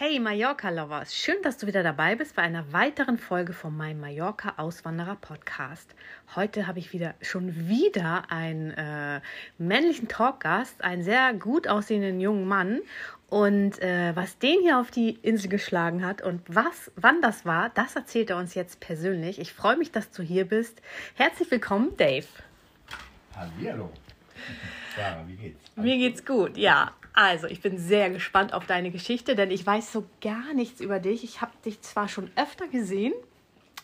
Hey Mallorca-Lovers, schön, dass du wieder dabei bist bei einer weiteren Folge von meinem Mallorca-Auswanderer-Podcast. Heute habe ich wieder schon wieder einen äh, männlichen Talkgast, einen sehr gut aussehenden jungen Mann. Und äh, was den hier auf die Insel geschlagen hat und was, wann das war, das erzählt er uns jetzt persönlich. Ich freue mich, dass du hier bist. Herzlich willkommen, Dave. Hallo. Sarah, wie geht's? Mir geht's gut, ja. Also, ich bin sehr gespannt auf deine Geschichte, denn ich weiß so gar nichts über dich. Ich habe dich zwar schon öfter gesehen,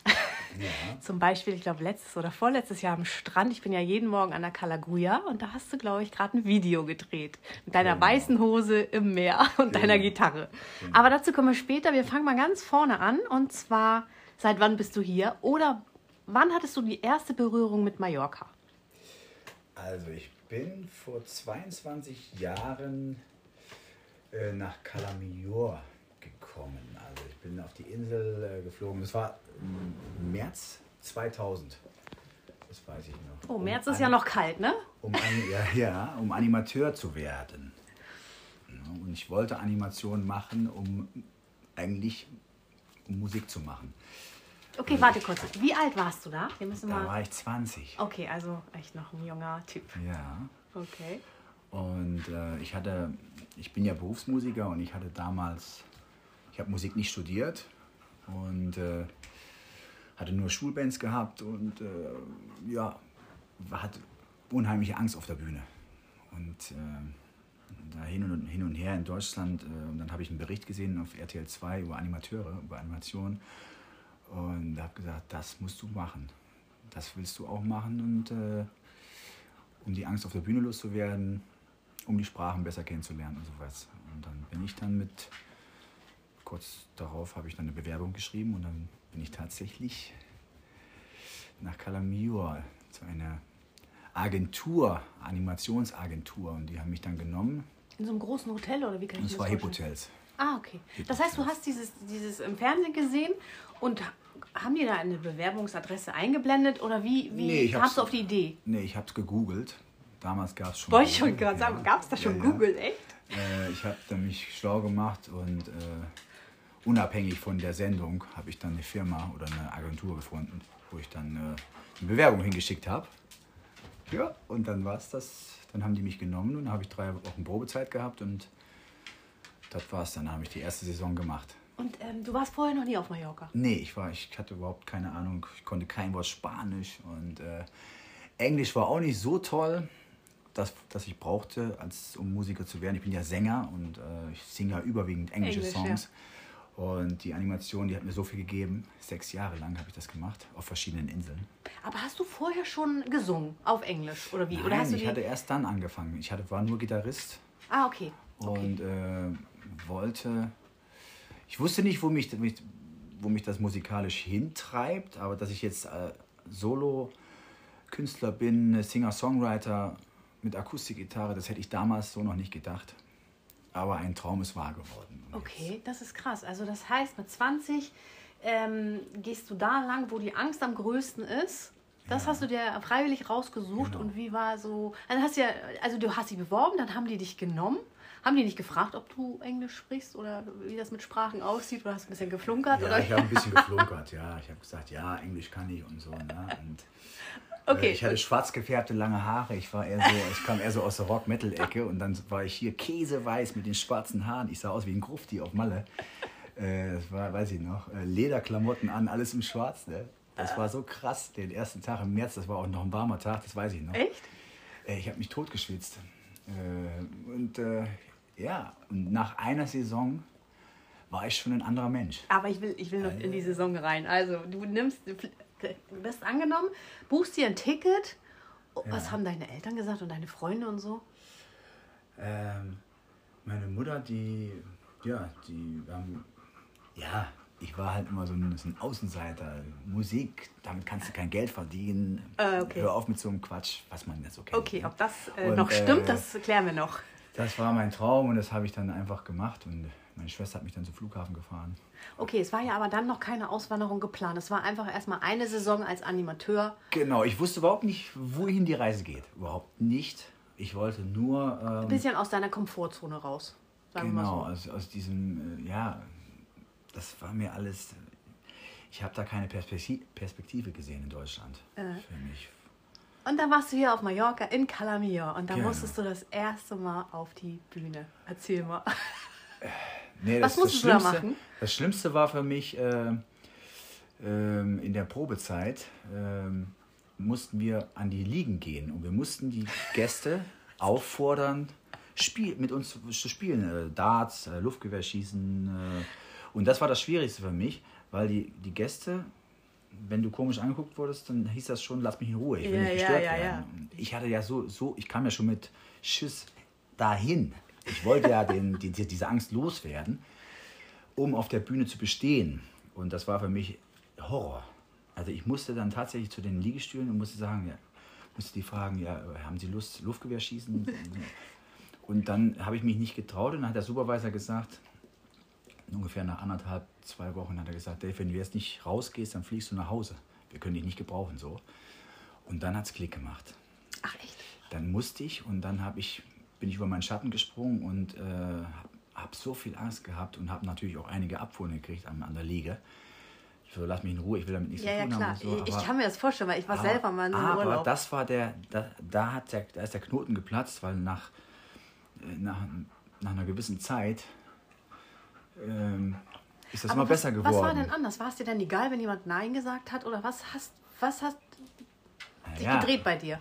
ja. zum Beispiel, ich glaube, letztes oder vorletztes Jahr am Strand. Ich bin ja jeden Morgen an der Kalaguya und da hast du, glaube ich, gerade ein Video gedreht. Mit deiner genau. weißen Hose im Meer und genau. deiner Gitarre. Genau. Aber dazu kommen wir später. Wir fangen mal ganz vorne an und zwar, seit wann bist du hier oder wann hattest du die erste Berührung mit Mallorca? Also, ich bin vor 22 Jahren äh, nach Calamior gekommen. Also ich bin auf die Insel äh, geflogen. Das war März 2000. Das weiß ich noch. Oh, März um ist ja noch kalt, ne? Um, ja, ja, um Animateur zu werden. Und ich wollte Animationen machen, um eigentlich um Musik zu machen. Okay, warte kurz. Wie alt warst du da? Wir müssen da mal... war ich 20. Okay, also echt noch ein junger Typ. Ja. Okay. Und äh, ich hatte, ich bin ja Berufsmusiker und ich hatte damals, ich habe Musik nicht studiert und äh, hatte nur Schulbands gehabt und äh, ja, hatte unheimliche Angst auf der Bühne. Und äh, da hin und, hin und her in Deutschland, äh, und dann habe ich einen Bericht gesehen auf RTL 2 über Animateure, über Animation und habe gesagt, das musst du machen. Das willst du auch machen und äh, um die Angst auf der Bühne loszuwerden, um die Sprachen besser kennenzulernen und sowas. Und dann bin ich dann mit, kurz darauf habe ich dann eine Bewerbung geschrieben und dann bin ich tatsächlich nach Calamior zu einer Agentur, Animationsagentur und die haben mich dann genommen. In so einem großen Hotel oder wie kann ich das? Und zwar Hip-Hotels. Ah, okay. Das heißt, du hast dieses, dieses im Fernsehen gesehen und haben die da eine Bewerbungsadresse eingeblendet oder wie, wie nee, kamst du auf die Idee? Nee, ich habe es gegoogelt. Damals gab es schon. Wollte ich schon gerade sagen, gab es da schon ja, Google, echt? Äh, ich habe mich schlau gemacht und äh, unabhängig von der Sendung habe ich dann eine Firma oder eine Agentur gefunden, wo ich dann äh, eine Bewerbung hingeschickt habe. Ja, und dann war es das. Dann haben die mich genommen und habe ich drei Wochen Probezeit gehabt und das war's. Dann habe ich die erste Saison gemacht. Und ähm, du warst vorher noch nie auf Mallorca? Nee, ich, war, ich hatte überhaupt keine Ahnung. Ich konnte kein Wort Spanisch und äh, Englisch war auch nicht so toll, dass, dass ich brauchte, als, um Musiker zu werden. Ich bin ja Sänger und äh, ich singe ja überwiegend englische Englisch, Songs. Ja. Und die Animation, die hat mir so viel gegeben. Sechs Jahre lang habe ich das gemacht, auf verschiedenen Inseln. Aber hast du vorher schon gesungen auf Englisch oder wie? Nein, oder hast ich hatte erst dann angefangen. Ich hatte, war nur Gitarrist. Ah, okay. okay. Und äh, wollte ich wusste nicht, wo mich, wo mich das musikalisch hintreibt, aber dass ich jetzt äh, Solo-Künstler bin, Singer-Songwriter mit Akustikgitarre, das hätte ich damals so noch nicht gedacht. Aber ein Traum ist wahr geworden. Okay, das ist krass. Also das heißt, mit 20 ähm, gehst du da lang, wo die Angst am größten ist. Das ja. hast du dir freiwillig rausgesucht genau. und wie war so? Also hast ja, also du hast dich beworben, dann haben die dich genommen haben die nicht gefragt, ob du Englisch sprichst oder wie das mit Sprachen aussieht? Oder hast du ein bisschen geflunkert? Ja, oder? ich habe ein bisschen geflunkert, ja. Ich habe gesagt, ja, Englisch kann ich und so. Ne? Und, äh, okay. Äh, ich hatte schwarz gefärbte lange Haare. Ich war eher so, ich kam eher so aus der Rock-Metal-Ecke und dann war ich hier käseweiß mit den schwarzen Haaren. Ich sah aus wie ein Grufti auf Malle. Äh, das war, weiß ich noch, äh, Lederklamotten an, alles im Schwarz. Ne? Das war so krass. Den ersten Tag im März, das war auch noch ein warmer Tag, das weiß ich noch. Echt? Ich habe mich totgeschwitzt. Und ja, und nach einer Saison war ich schon ein anderer Mensch. Aber ich will, ich will noch in die Saison rein. Also, du nimmst, du bist angenommen, buchst dir ein Ticket. Oh, ja. Was haben deine Eltern gesagt und deine Freunde und so? Ähm, meine Mutter, die, ja, die haben, ja, ich war halt immer so ein, so ein Außenseiter. Musik, damit kannst du kein Geld verdienen. Äh, okay. Hör auf mit so einem Quatsch, was man jetzt so kennt. Okay, ne? ob das äh, noch stimmt, äh, das klären wir noch. Das war mein Traum und das habe ich dann einfach gemacht. Und meine Schwester hat mich dann zum Flughafen gefahren. Okay, es war ja aber dann noch keine Auswanderung geplant. Es war einfach erstmal eine Saison als Animateur. Genau, ich wusste überhaupt nicht, wohin die Reise geht. Überhaupt nicht. Ich wollte nur. Ein Ähm, bisschen aus deiner Komfortzone raus. Sagen wir genau, mal so. aus, aus diesem, äh, ja, das war mir alles. Ich habe da keine Perspekti- Perspektive gesehen in Deutschland. Äh. Für mich. Und dann warst du hier auf Mallorca in Calamia und dann Genau. musstest du das erste Mal auf die Bühne. Erzähl mal. Nee, Was musstest du da machen? Das Schlimmste war für mich, äh, ähm, in der Probezeit ähm, mussten wir an die Liegen gehen und wir mussten die Gäste auffordern, Spiel, mit uns zu spielen. Äh, Darts, äh, Luftgewehrschießen. Äh, und das war das Schwierigste für mich, weil die, die Gäste, wenn du komisch angeguckt wurdest, dann hieß das schon, lass mich in Ruhe, ich will Ja, nicht gestört ja, werden. ja. Und Ich hatte ja so, so, ich kam ja schon mit Schiss dahin. Ich wollte ja den, die, die, diese Angst loswerden, um auf der Bühne zu bestehen. Und das war für mich Horror. Also ich musste dann tatsächlich zu den Liegestühlen und musste sagen, ja, musste die fragen, ja, haben Sie Lust, Luftgewehrschießen? Und dann habe ich mich nicht getraut und dann hat der Supervisor gesagt, ungefähr nach anderthalb, zwei Wochen hat er gesagt, Dave, wenn du jetzt nicht rausgehst, dann fliegst du nach Hause. Wir können dich nicht gebrauchen so. Und dann hat es Klick gemacht. Ach echt? Dann musste ich und dann habe ich, bin ich über meinen Schatten gesprungen und äh, habe hab so viel Angst gehabt und habe natürlich auch einige Abfuhren gekriegt an, an der Liege. So, lass mich in Ruhe, ich will damit nichts Ja, zu ja, tun haben. klar. und so, ich aber- kann mir das vorstellen, weil ich war selber mal in aber Urlaub. das war der, da, da, hat der, da ist der Knoten geplatzt, weil nach, äh, nach, nach einer gewissen Zeit ähm, ist das Aber immer was, besser geworden. Was war denn anders? War es dir denn egal, wenn jemand Nein gesagt hat? Oder was hast, was hast sich Naja, gedreht bei dir?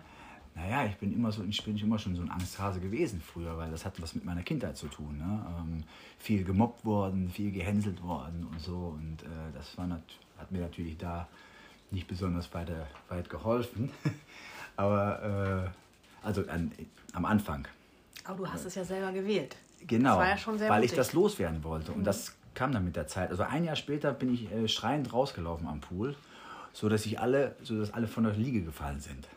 Naja, ich bin immer so, ich bin immer schon so ein Angsthase gewesen früher, weil das hat was mit meiner Kindheit zu tun. Ne? Ähm, viel gemobbt worden, viel gehänselt worden und so. Und äh, das war nat hat mir natürlich da nicht besonders weiter, weit geholfen. Aber äh, also an, am Anfang. Aber du hast es ja selber gewählt. Genau, ja weil ich mutig. das loswerden wollte. Und das kam dann mit der Zeit. Also ein Jahr später bin ich äh, schreiend rausgelaufen am Pool, so dass ich alle, so dass alle von der Liege gefallen sind.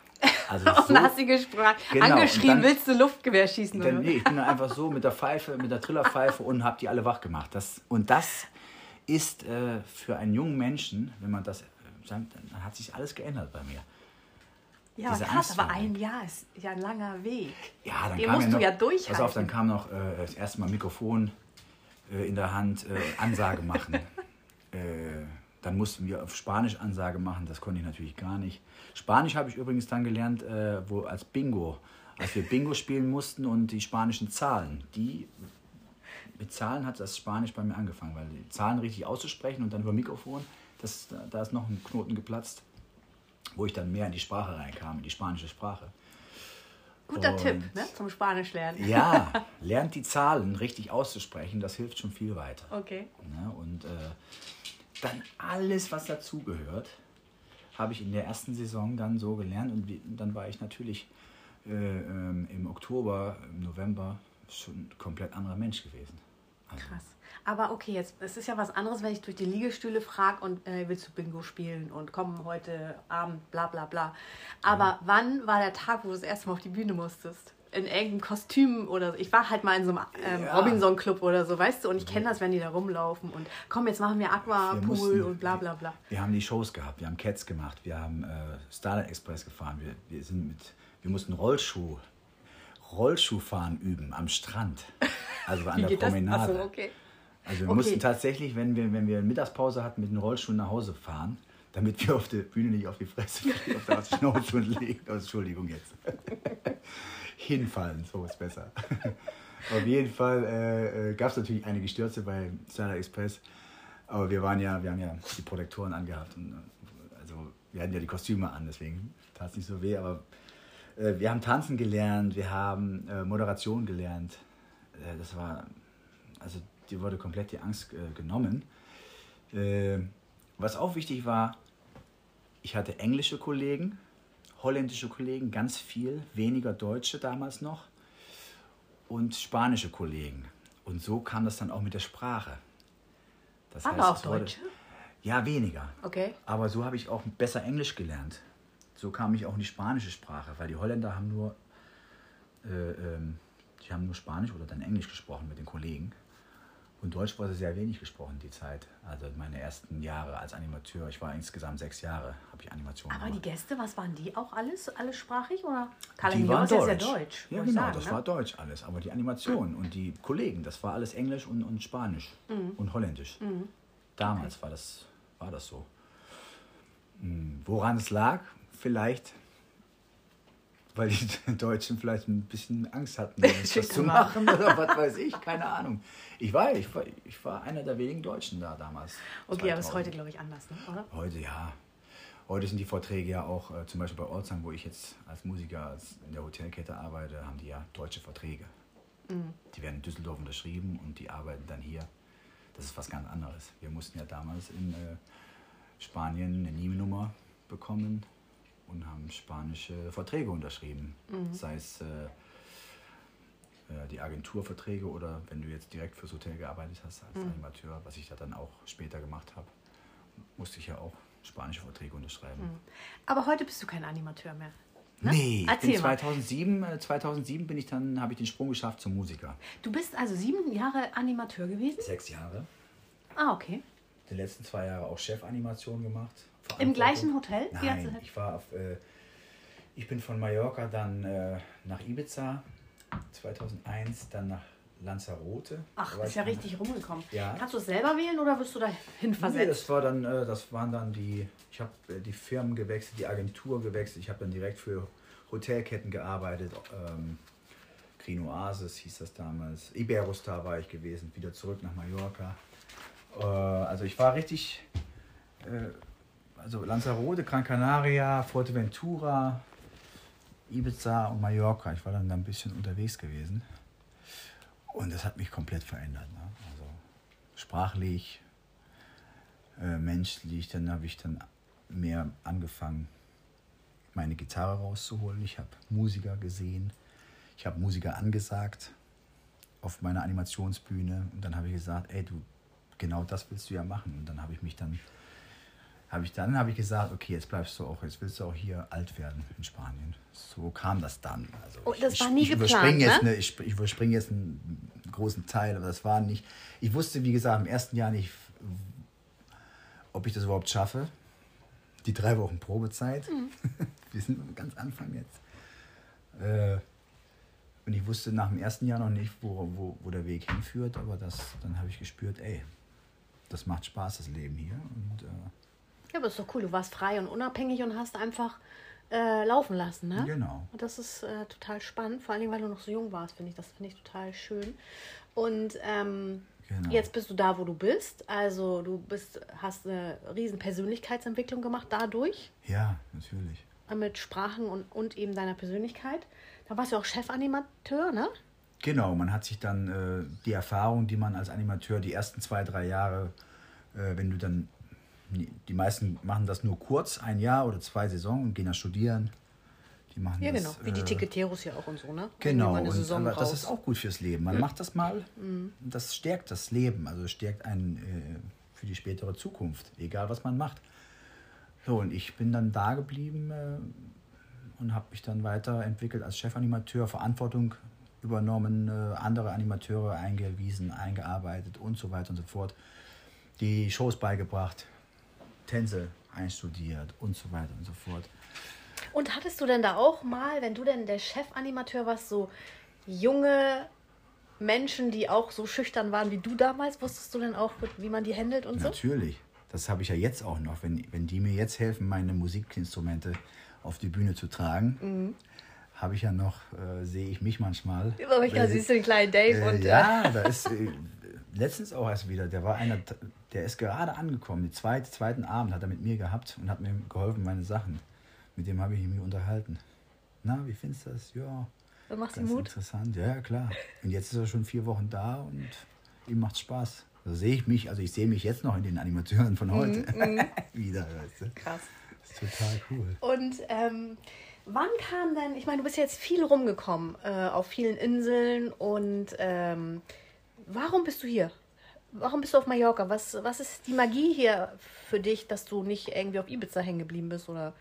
Also Und so, dann hast du gesprochen, Genau, angeschrien, dann- willst du Luftgewehr schießen? dann, Oder? nee, ich bin dann einfach so mit der Pfeife, mit der Trillerpfeife und habe die alle wach gemacht. Das, und das ist äh, für einen jungen Menschen, wenn man das, äh, dann hat sich alles geändert bei mir. Ja, aber diese krass, Angst aber war ein Jahr ist ja ein langer Weg. Ja, dann Den kam musst ja noch, du ja durchhalten. Pass auf, dann kam noch äh, das erste Mal Mikrofon äh, in der Hand, äh, Ansage machen. äh, dann mussten wir auf Spanisch Ansage machen, das konnte ich natürlich gar nicht. Spanisch habe ich übrigens dann gelernt, äh, wo als Bingo, als wir Bingo spielen mussten und die spanischen Zahlen, die mit Zahlen hat das Spanisch bei mir angefangen, weil die Zahlen richtig auszusprechen und dann über Mikrofon, das, da, da ist noch ein Knoten geplatzt, wo ich dann mehr in die Sprache reinkam, in die spanische Sprache. Guter Und- Tipp ne, zum Spanisch lernen. Ja, lernt die Zahlen richtig auszusprechen, das hilft schon viel weiter. Okay. Ne? Und äh, dann alles, was dazugehört, habe ich in der ersten Saison dann so gelernt. Und wie- dann war ich natürlich äh, ähm, im Oktober, im November schon ein komplett anderer Mensch gewesen. Also, Krass. Aber okay, jetzt es ist ja was anderes, wenn ich durch die Liegestühle frage und äh, willst du Bingo spielen und komm heute Abend, bla bla bla. Aber wann war der Tag, wo du das erste Mal auf die Bühne musstest? In irgendeinem Kostüm oder so. Ich war halt mal in so einem ähm, Ja. Robinson-Club oder so, weißt du? Und ich kenne das, wenn die da rumlaufen und komm, jetzt machen wir Wir Aquapool und bla bla bla. Wir haben die Shows gehabt, wir haben Cats gemacht, wir haben äh, Starlight Express gefahren, wir, wir, sind mit, wir mussten Rollschuh, Rollschuhfahren üben am Strand. Also an der? Promenade. Achso, okay. Also wir Okay. mussten tatsächlich, wenn wir, wenn wir Mittagspause hatten, mit den Rollschuhen nach Hause fahren, damit wir auf der Bühne nicht auf die Fresse auf der Schnauze und legen. Oh, Entschuldigung jetzt. Hinfallen, so ist besser. auf jeden Fall äh, gab es natürlich einige Stürze bei Starlight Express. Aber wir waren ja, wir haben ja die Protektoren angehabt. Und, äh, also wir hatten ja die Kostüme an, deswegen tat es nicht so weh. Aber äh, wir haben tanzen gelernt, wir haben äh, Moderation gelernt. Äh, das war, also dir wurde komplett die Angst äh, genommen. Äh, was auch wichtig war, ich hatte englische Kollegen, holländische Kollegen, ganz viel, weniger Deutsche damals noch und spanische Kollegen. Und so kam das dann auch mit der Sprache. Das Aber auch es wurde- Deutsche? Ja, weniger. Okay. Aber so habe ich auch besser Englisch gelernt. So kam ich auch in die spanische Sprache, weil die Holländer haben nur, äh, ähm, die haben nur Spanisch oder dann Englisch gesprochen mit den Kollegen. Und Deutsch wurde sehr wenig gesprochen, die Zeit. Also meine ersten Jahre als Animateur. Ich war insgesamt sechs Jahre, habe ich Animation Aber die. Gäste, was waren die auch alles? Alles sprachig oder? Niobe waren ist ja sehr deutsch. Ja, genau, sagen, das ne? war Deutsch alles. Aber die Animation und die Kollegen, das war alles Englisch und, und Spanisch Mhm. und Holländisch. Damals war, das, war das so. Hm, Woran es lag? Vielleicht, weil die Deutschen vielleicht ein bisschen Angst hatten, das zu machen oder was weiß ich, keine Ahnung. Ich war, ich war, ich war einer der wenigen Deutschen da damals. Okay, aber ist 2000. heute, glaube ich, anders, ne? oder? Heute ja. Heute sind die Vorträge ja auch, äh, zum Beispiel bei Ortsang, wo ich jetzt als Musiker als in der Hotelkette arbeite, haben die ja deutsche Verträge. Die werden in Düsseldorf unterschrieben und die arbeiten dann hier. Das ist was ganz anderes. Wir mussten ja damals in äh, Spanien eine NIM-Nummer bekommen und haben spanische Verträge unterschrieben. Sei es äh, äh, die Agenturverträge oder wenn du jetzt direkt fürs Hotel gearbeitet hast als Animateur, was ich da dann auch später gemacht habe, musste ich ja auch spanische Verträge unterschreiben. Aber heute bist du kein Animateur mehr. Ne? Nee, ich Erzähl bin mal. 2007, äh, 2007 bin ich dann, habe ich den Sprung geschafft zum Musiker. Du bist also sieben Jahre Animateur gewesen? Sechs Jahre. Ah, okay. Die letzten zwei Jahre auch Chefanimation gemacht. Im gleichen Hotel? Nein, ich war auf, äh, ich bin von Mallorca dann äh, nach Ibiza 2001, dann nach Lanzarote. Ach, Da ist ja richtig rumgekommen. Ja. Kannst du es selber wählen oder wirst du dahin Nee, versetzt? das war dann, äh, das waren dann die, ich habe äh, die Firmen gewechselt, die Agentur gewechselt. Ich habe dann direkt für Hotelketten gearbeitet. Ähm, Green Oasis hieß das damals. Iberostar war ich gewesen, wieder zurück nach Mallorca. Äh, also ich war richtig, äh, also Lanzarote, Gran Canaria, Fuerteventura, Ibiza und Mallorca. Ich war dann da ein bisschen unterwegs gewesen. Und das hat mich komplett verändert. Ne? Also sprachlich, äh, menschlich. Dann habe ich dann mehr angefangen, meine Gitarre rauszuholen. Ich habe Musiker gesehen. Ich habe Musiker angesagt auf meiner Animationsbühne. Und dann habe ich gesagt, ey, du, genau das willst du ja machen. Und dann habe ich mich dann, habe ich dann habe ich gesagt, okay, jetzt bleibst du auch, jetzt willst du auch hier alt werden in Spanien. So kam das dann. Also Oh, das ich, war nie ich geplant, überspringe jetzt, ne? eine, ich, ich überspringe jetzt einen großen Teil, aber das war nicht. Ich wusste, wie gesagt, im ersten Jahr nicht, ob ich das überhaupt schaffe. Die drei Wochen Probezeit. Mhm. Wir sind ganz Anfang jetzt. Äh, und ich wusste nach dem ersten Jahr noch nicht, wo, wo, wo der Weg hinführt, aber das, dann habe ich gespürt, ey, das macht Spaß, das Leben hier. Und äh, Ja, aber ist doch cool. Du warst frei und unabhängig und hast einfach äh, laufen lassen, ne? Genau. Und das ist äh, total spannend, vor allem weil du noch so jung warst, finde ich. Das finde ich total schön. Und ähm, Genau. jetzt bist du da, wo du bist. Also du bist, hast eine riesen Persönlichkeitsentwicklung gemacht dadurch, ja, natürlich. äh, mit Sprachen und, und eben deiner Persönlichkeit. Da warst du auch Chefanimateur, ne? Genau, man hat sich dann äh, die Erfahrung, die man als Animateur die ersten zwei, drei Jahre, äh, wenn du dann, die meisten machen das nur kurz, ein Jahr oder zwei Saison und gehen dann studieren. Die machen Ja, das, genau. Wie die äh, Ticketteros ja auch und so, ne? Genau, und, aber das ist auch gut fürs Leben. Man macht das mal, das stärkt das Leben, also stärkt einen äh, für die spätere Zukunft, egal was man macht. So, und ich bin dann da geblieben äh, und habe mich dann weiterentwickelt als Chefanimateur, Verantwortung übernommen, äh, andere Animateure eingewiesen, eingearbeitet und so weiter und so fort. Die Shows beigebracht, Tänze einstudiert und so weiter und so fort. Und hattest du denn da auch mal, wenn du denn der Chefanimateur warst, so junge Menschen, die auch so schüchtern waren wie du damals? Wusstest du denn auch, wie man die handelt und so? Natürlich. Das habe ich ja jetzt auch noch. Wenn, wenn die mir jetzt helfen, meine Musikinstrumente auf die Bühne zu tragen, Mhm. habe ich ja noch, äh, sehe ich mich manchmal. Aber ich Weil- siehst du den kleinen Dave äh, und äh, ja, da ist äh, letztens auch erst wieder, der war einer, der ist gerade angekommen, den zweiten, zweiten Abend hat er mit mir gehabt und hat mir geholfen, meine Sachen. Mit dem habe ich mich unterhalten. Na, wie findest du das? Ja, du machst ihm Mut. interessant. Ja, klar. Und jetzt ist er schon vier Wochen da und ihm macht Spaß. Da sehe ich mich, also ich sehe mich jetzt noch in den Animateuren von heute Mhm, wieder. Weißt du? Krass. Das ist total cool. Und ähm, wann kam denn, ich meine, du bist jetzt viel rumgekommen, äh, auf vielen Inseln und ähm, warum bist du hier? warum bist du auf Mallorca? Was, was ist die Magie hier für dich, dass du nicht irgendwie auf Ibiza hängen geblieben bist oder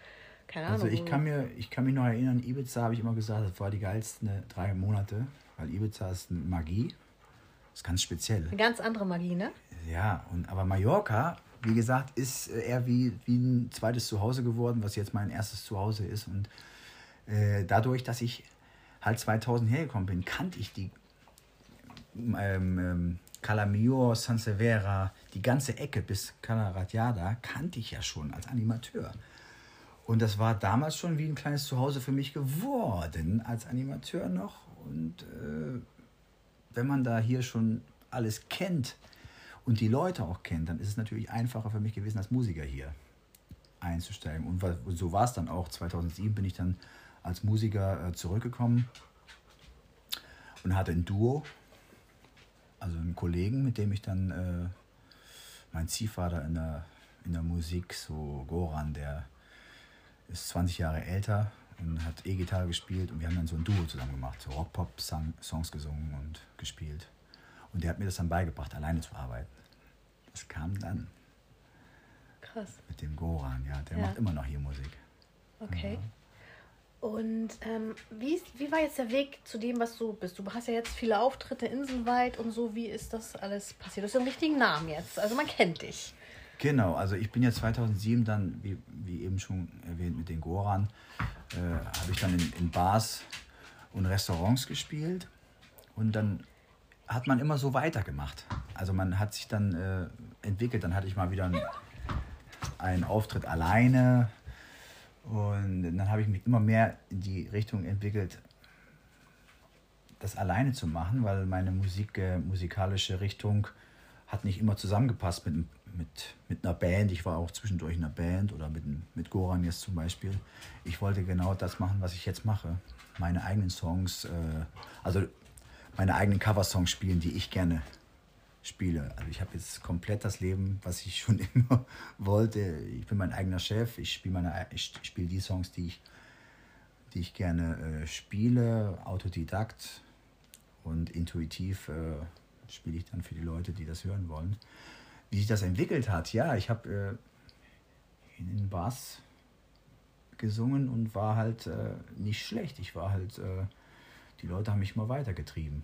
keine Ahnung? Also ich kann, mir, ich kann mich noch erinnern, Ibiza habe ich immer gesagt, das war die geilsten drei Monate, weil Ibiza ist eine Magie. Das ist ganz speziell. Eine ganz andere Magie, ne? Ja, und, aber Mallorca, wie gesagt, ist eher wie, wie ein zweites Zuhause geworden, was jetzt mein erstes Zuhause ist. Und äh, dadurch, dass ich halt 2000 hergekommen bin, kannte ich die ähm, ähm, Calamio, San Severa, die ganze Ecke bis Calaratiada kannte ich ja schon als Animateur. Und das war damals schon wie ein kleines Zuhause für mich geworden, als Animateur noch. Und äh, wenn man da hier schon alles kennt und die Leute auch kennt, dann ist es natürlich einfacher für mich gewesen, als Musiker hier einzusteigen. Und so war es dann auch. 2007 bin ich dann als Musiker äh, zurückgekommen und hatte ein Duo, also einen Kollegen, mit dem ich dann äh, mein Ziehvater in der, in der Musik, so Goran, der ist 20 Jahre älter und hat E-Gitarre gespielt und wir haben dann so ein Duo zusammen gemacht, so Rock-Pop-Songs gesungen und gespielt. Und der hat mir das dann beigebracht, alleine zu arbeiten. Das kam dann. Krass. Mit dem Goran, ja, der ja. macht immer noch hier Musik. Okay. Ja. Und ähm, wie, wie war jetzt der Weg zu dem, was du bist? Du hast ja jetzt viele Auftritte inselweit und so. Wie ist das alles passiert? Du hast ja einen richtigen Namen jetzt. Also man kennt dich. Genau, also ich bin ja 2007 dann, wie, wie eben schon erwähnt, mit den Goran, äh, habe ich dann in, in Bars und Restaurants gespielt. Und dann hat man immer so weitergemacht. Also man hat sich dann äh, entwickelt. Dann hatte ich mal wieder einen, einen Auftritt alleine und dann habe ich mich immer mehr in die Richtung entwickelt, das alleine zu machen, weil meine Musik, äh, musikalische Richtung hat nicht immer zusammengepasst mit, mit, mit einer Band. Ich war auch zwischendurch in einer Band oder mit, mit Goran jetzt zum Beispiel. Ich wollte genau das machen, was ich jetzt mache. Meine eigenen Songs, äh, also meine eigenen Coversongs spielen, die ich gerne spiele. Also ich habe jetzt komplett das Leben, was ich schon immer wollte. Ich bin mein eigener Chef. Ich spiele meine, die Songs, die ich, die ich gerne äh, spiele, Autodidakt und intuitiv äh, spiele ich dann für die Leute, die das hören wollen. Wie sich das entwickelt hat, ja, ich habe äh, in den Bars gesungen und war halt äh, nicht schlecht. Ich war halt, äh, die Leute haben mich mal weitergetrieben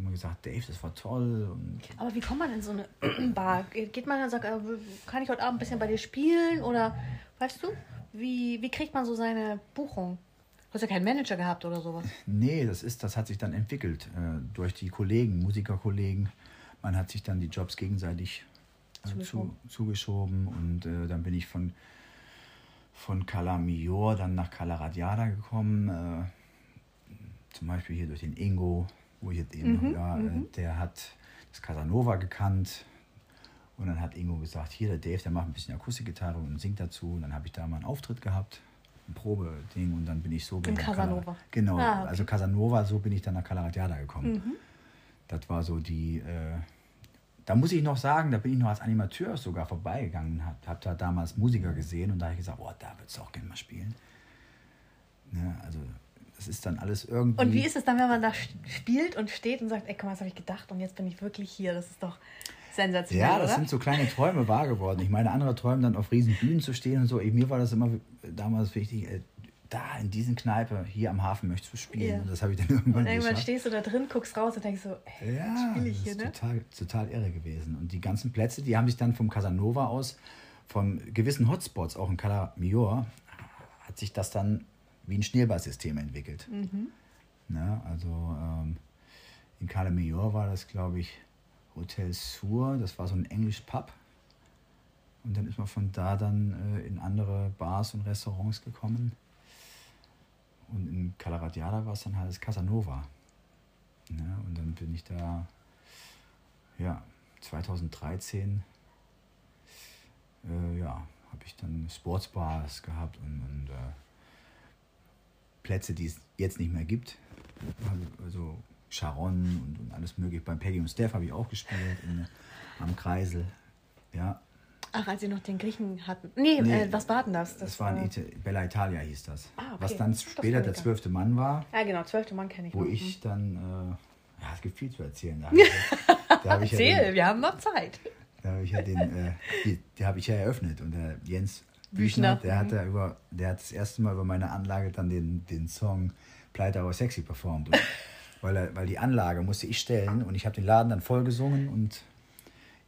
immer gesagt, Dave, das war toll. Aber wie kommt man in so eine Bar? Geht man dann und sagt, äh, kann ich heute Abend ein bisschen bei dir spielen? Oder weißt du, wie, wie kriegt man so seine Buchung? Du hast ja keinen Manager gehabt oder sowas. Nee, das ist, das hat sich dann entwickelt äh, durch die Kollegen, Musikerkollegen. Man hat sich dann die Jobs gegenseitig äh, zugeschoben. Zu, zugeschoben und äh, dann bin ich von, von Cala Mior dann nach Cala Radiada gekommen. Äh, zum Beispiel hier durch den Ingo, wo ich jetzt eben mhm, ja, äh, mhm. der hat das Casanova gekannt. Und dann hat Ingo gesagt, hier, der Dave, der macht ein bisschen Akustikgitarre und singt dazu. Und dann habe ich da mal einen Auftritt gehabt, ein Probeding. Und dann bin ich so... Bin Casanova. genau, ah, okay. also Casanova, so bin ich dann nach Calaratiada gekommen. Mhm. Das war so die... Äh, da muss ich noch sagen, da bin ich noch als Animateur sogar vorbeigegangen, habe hab da damals Musiker gesehen und da habe ich gesagt, oh, da würdest du auch gerne mal spielen. Ne, also das ist dann alles irgendwie. Und wie ist es dann, wenn man da spielt und steht und sagt, ey, guck mal, was habe ich gedacht und jetzt bin ich wirklich hier? Das ist doch sensationell. Ja, das oder? sind so kleine Träume wahr geworden. Ich meine, andere träumen dann auf riesen Bühnen zu stehen und so. Mir war das immer damals wichtig, da in diesen Kneipe hier am Hafen möchtest du spielen. Ja. Und das habe ich dann irgendwann Und irgendwann geschafft. stehst du da drin, guckst raus und denkst so, ey, ja, spiele ich hier, das ist ne? Total, total irre gewesen. Und die ganzen Plätze, die haben sich dann vom Casanova aus, von gewissen Hotspots, auch in Cala Mior, hat sich das dann wie ein Schneeballsystem entwickelt. Mhm. Na, also ähm, in Calamajor war das, glaube ich, Hotel Sur, das war so ein Englisch Pub. Und dann ist man von da dann äh, in andere Bars und Restaurants gekommen. Und in Calaratiada war es dann halt das Casanova. Ja, und dann bin ich da, ja, 2013, äh, ja, habe ich dann Sportsbars gehabt und, und äh, Plätze, die es jetzt nicht mehr gibt. Also Sharon und, und alles mögliche. Beim Peggy und Steph habe ich auch gespielt in, am Kreisel. Ja. Ach, als sie noch den Griechen hatten. Nee, nee äh, was war denn das? Das, das war in Ita Bella Italia hieß das. Ah, okay. Was dann später der zwölfte Mann war. Ja, genau, zwölfte Mann kenne ich. Wo noch. ich mhm. dann, äh, ja, es gibt viel zu erzählen. Da hab ich ja Erzähl, den- wir haben noch Zeit. Da habe ich ja den, äh, die, die habe ich ja eröffnet und der Jens Büchner, der hat da über, der hat das erste Mal über meine Anlage dann den, den Song Pleite aber sexy performt. Und, weil, er, weil die Anlage musste ich stellen und ich habe den Laden dann voll gesungen und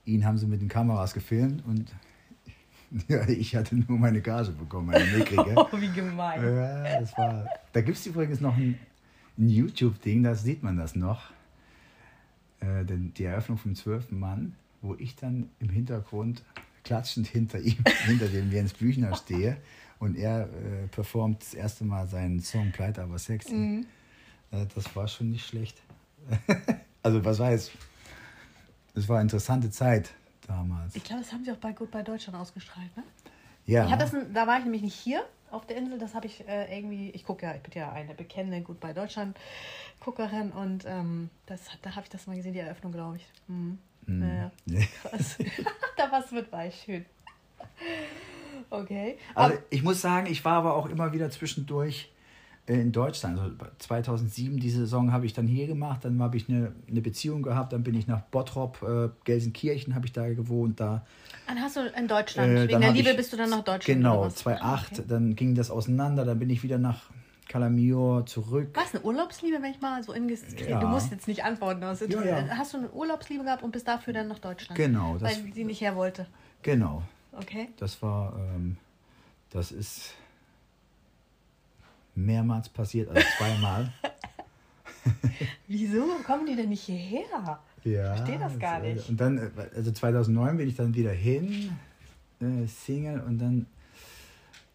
ihn haben sie mit den Kameras gefilmt und ja, ich hatte nur meine Gage bekommen, meine mickrige. Oh, wie gemein. Ja, das war. Da gibt es übrigens noch ein, ein YouTube-Ding, da sieht man das noch. Äh, denn die Eröffnung vom 12. Mann, wo ich dann im Hintergrund klatschend hinter ihm, hinter dem Jens Büchner stehe und er äh, performt das erste Mal seinen Song Pleite aber sexy. Äh, das war schon nicht schlecht. also was jetzt? Es war eine interessante Zeit damals. Ich glaube, das haben sie auch bei Gut bei Deutschland ausgestrahlt, ne? Ja. Ich das, da war ich nämlich nicht hier auf der Insel. Das habe ich äh, irgendwie. Ich gucke ja, ich bin ja eine bekennende Gut bei Deutschland Guckerin und ähm, das, da habe ich das mal gesehen, die Eröffnung, glaube ich. Mhm. Naja, krass. da was mit bei, schön. Okay. Also ich muss sagen, ich war aber auch immer wieder zwischendurch äh, in Deutschland. Also 2007, die Saison habe ich dann hier gemacht, dann habe ich eine, eine Beziehung gehabt, dann bin ich nach Bottrop, äh, Gelsenkirchen habe ich da gewohnt, da. Dann hast du in Deutschland, Äh, wegen der Liebe ich- bist du dann nach Deutschland. Genau, oder was? 2008, Okay. dann ging das auseinander, dann bin ich wieder nach Calamior zurück. Was, eine Urlaubsliebe, wenn ich mal so indiskret... Ja. Du musst jetzt nicht antworten. Aus Ja, ja. Hast du eine Urlaubsliebe gehabt und bist dafür dann nach Deutschland? Genau, das- Weil sie nicht her wollte. Genau, Okay. das war, ähm, das ist mehrmals passiert, also zweimal. Wieso kommen die denn nicht hierher? Ja, verstehe das gar nicht. Und dann, äh, also 2009 bin ich dann wieder hin, äh, Single, und dann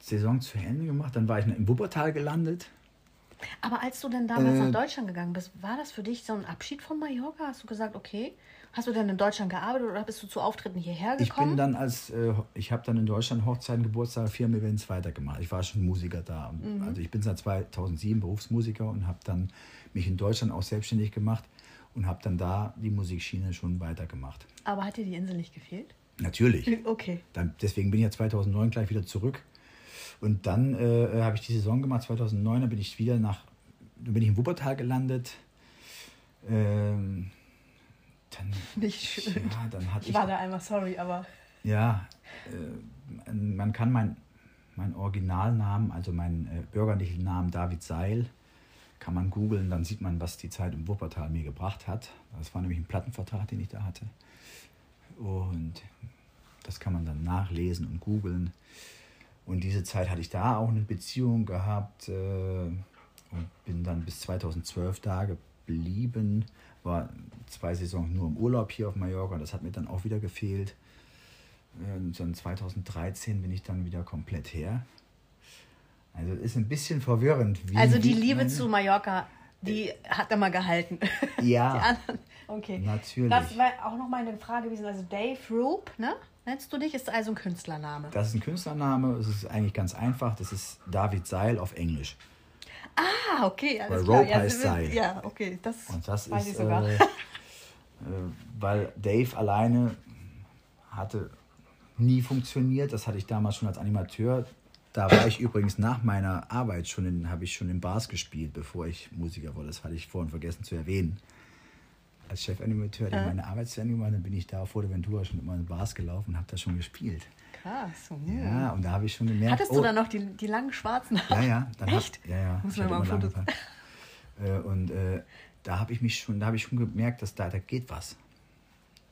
Saison zu Ende gemacht. Dann war ich in Wuppertal gelandet. Aber als du denn damals Äh, nach Deutschland gegangen bist, war das für dich so ein Abschied von Mallorca? Hast du gesagt, okay, hast du denn in Deutschland gearbeitet oder bist du zu Auftritten hierher Ich gekommen? bin dann als, äh, ich habe dann in Deutschland Hochzeiten, Geburtstage, Firmen-Events weitergemacht. Ich war schon Musiker da. Mhm. Also ich bin seit 2007 Berufsmusiker und habe dann mich in Deutschland auch selbstständig gemacht und habe dann da die Musikschiene schon weitergemacht. Aber hat dir die Insel nicht gefehlt? Natürlich. Okay. Dann, deswegen bin ich ja 2009 gleich wieder zurück. Und dann äh, habe ich die Saison gemacht, 2009, dann bin ich wieder nach, dann bin ich in Wuppertal gelandet. Ähm, dann, Nicht schön. ja, dann hatte Ich ich, war da einmal sorry, aber ja, äh, man kann mein, mein Originalnamen, also meinen äh, bürgerlichen Namen David Seil, kann man googeln, dann sieht man, was die Zeit im Wuppertal mir gebracht hat. Das war nämlich ein Plattenvertrag, den ich da hatte. Und das kann man dann nachlesen und googeln. Und diese Zeit hatte ich da auch eine Beziehung gehabt äh, und bin dann bis 2012 da geblieben. War zwei Saisons nur im Urlaub hier auf Mallorca, das hat mir dann auch wieder gefehlt. Und dann 2013 bin ich dann wieder komplett her. Also ist ein bisschen verwirrend. Wie, also die Liebe meine- zu Mallorca, die hat er mal gehalten. Die Ja, anderen, okay. natürlich. Das war auch noch mal eine Frage gewesen. Also Dave Roop, ne? Nennst du dich? Ist also ein Künstlername. Das ist ein Künstlername, es ist eigentlich ganz einfach. Das ist David Seil auf Englisch. Ah, okay, alles Weil klar. Rope heißt Sie- Seil. Ja, okay, das, Und das weiß ist, ich sogar. äh, äh, weil Dave alleine hatte nie funktioniert. Das hatte ich damals schon als Animateur. Da war ich übrigens nach meiner Arbeit schon in, habe ich schon in Bars gespielt, bevor ich Musiker wurde. Das hatte ich vorhin vergessen zu erwähnen. Als Chefanimateur hatte ich meine Arbeit zu Ende gemacht, dann bin ich da auf Fuerteventura schon immer in Bars gelaufen und habe da schon gespielt. Krass. hm. Ja, und da habe ich schon gemerkt. Hattest oh, du dann noch die, die langen schwarzen Haare? Ja, ja. Dann Echt? Hab, ja, ja. Muss man mal Fotos-. Äh, und äh, da habe ich mich schon, da habe ich schon gemerkt, dass da, da geht was.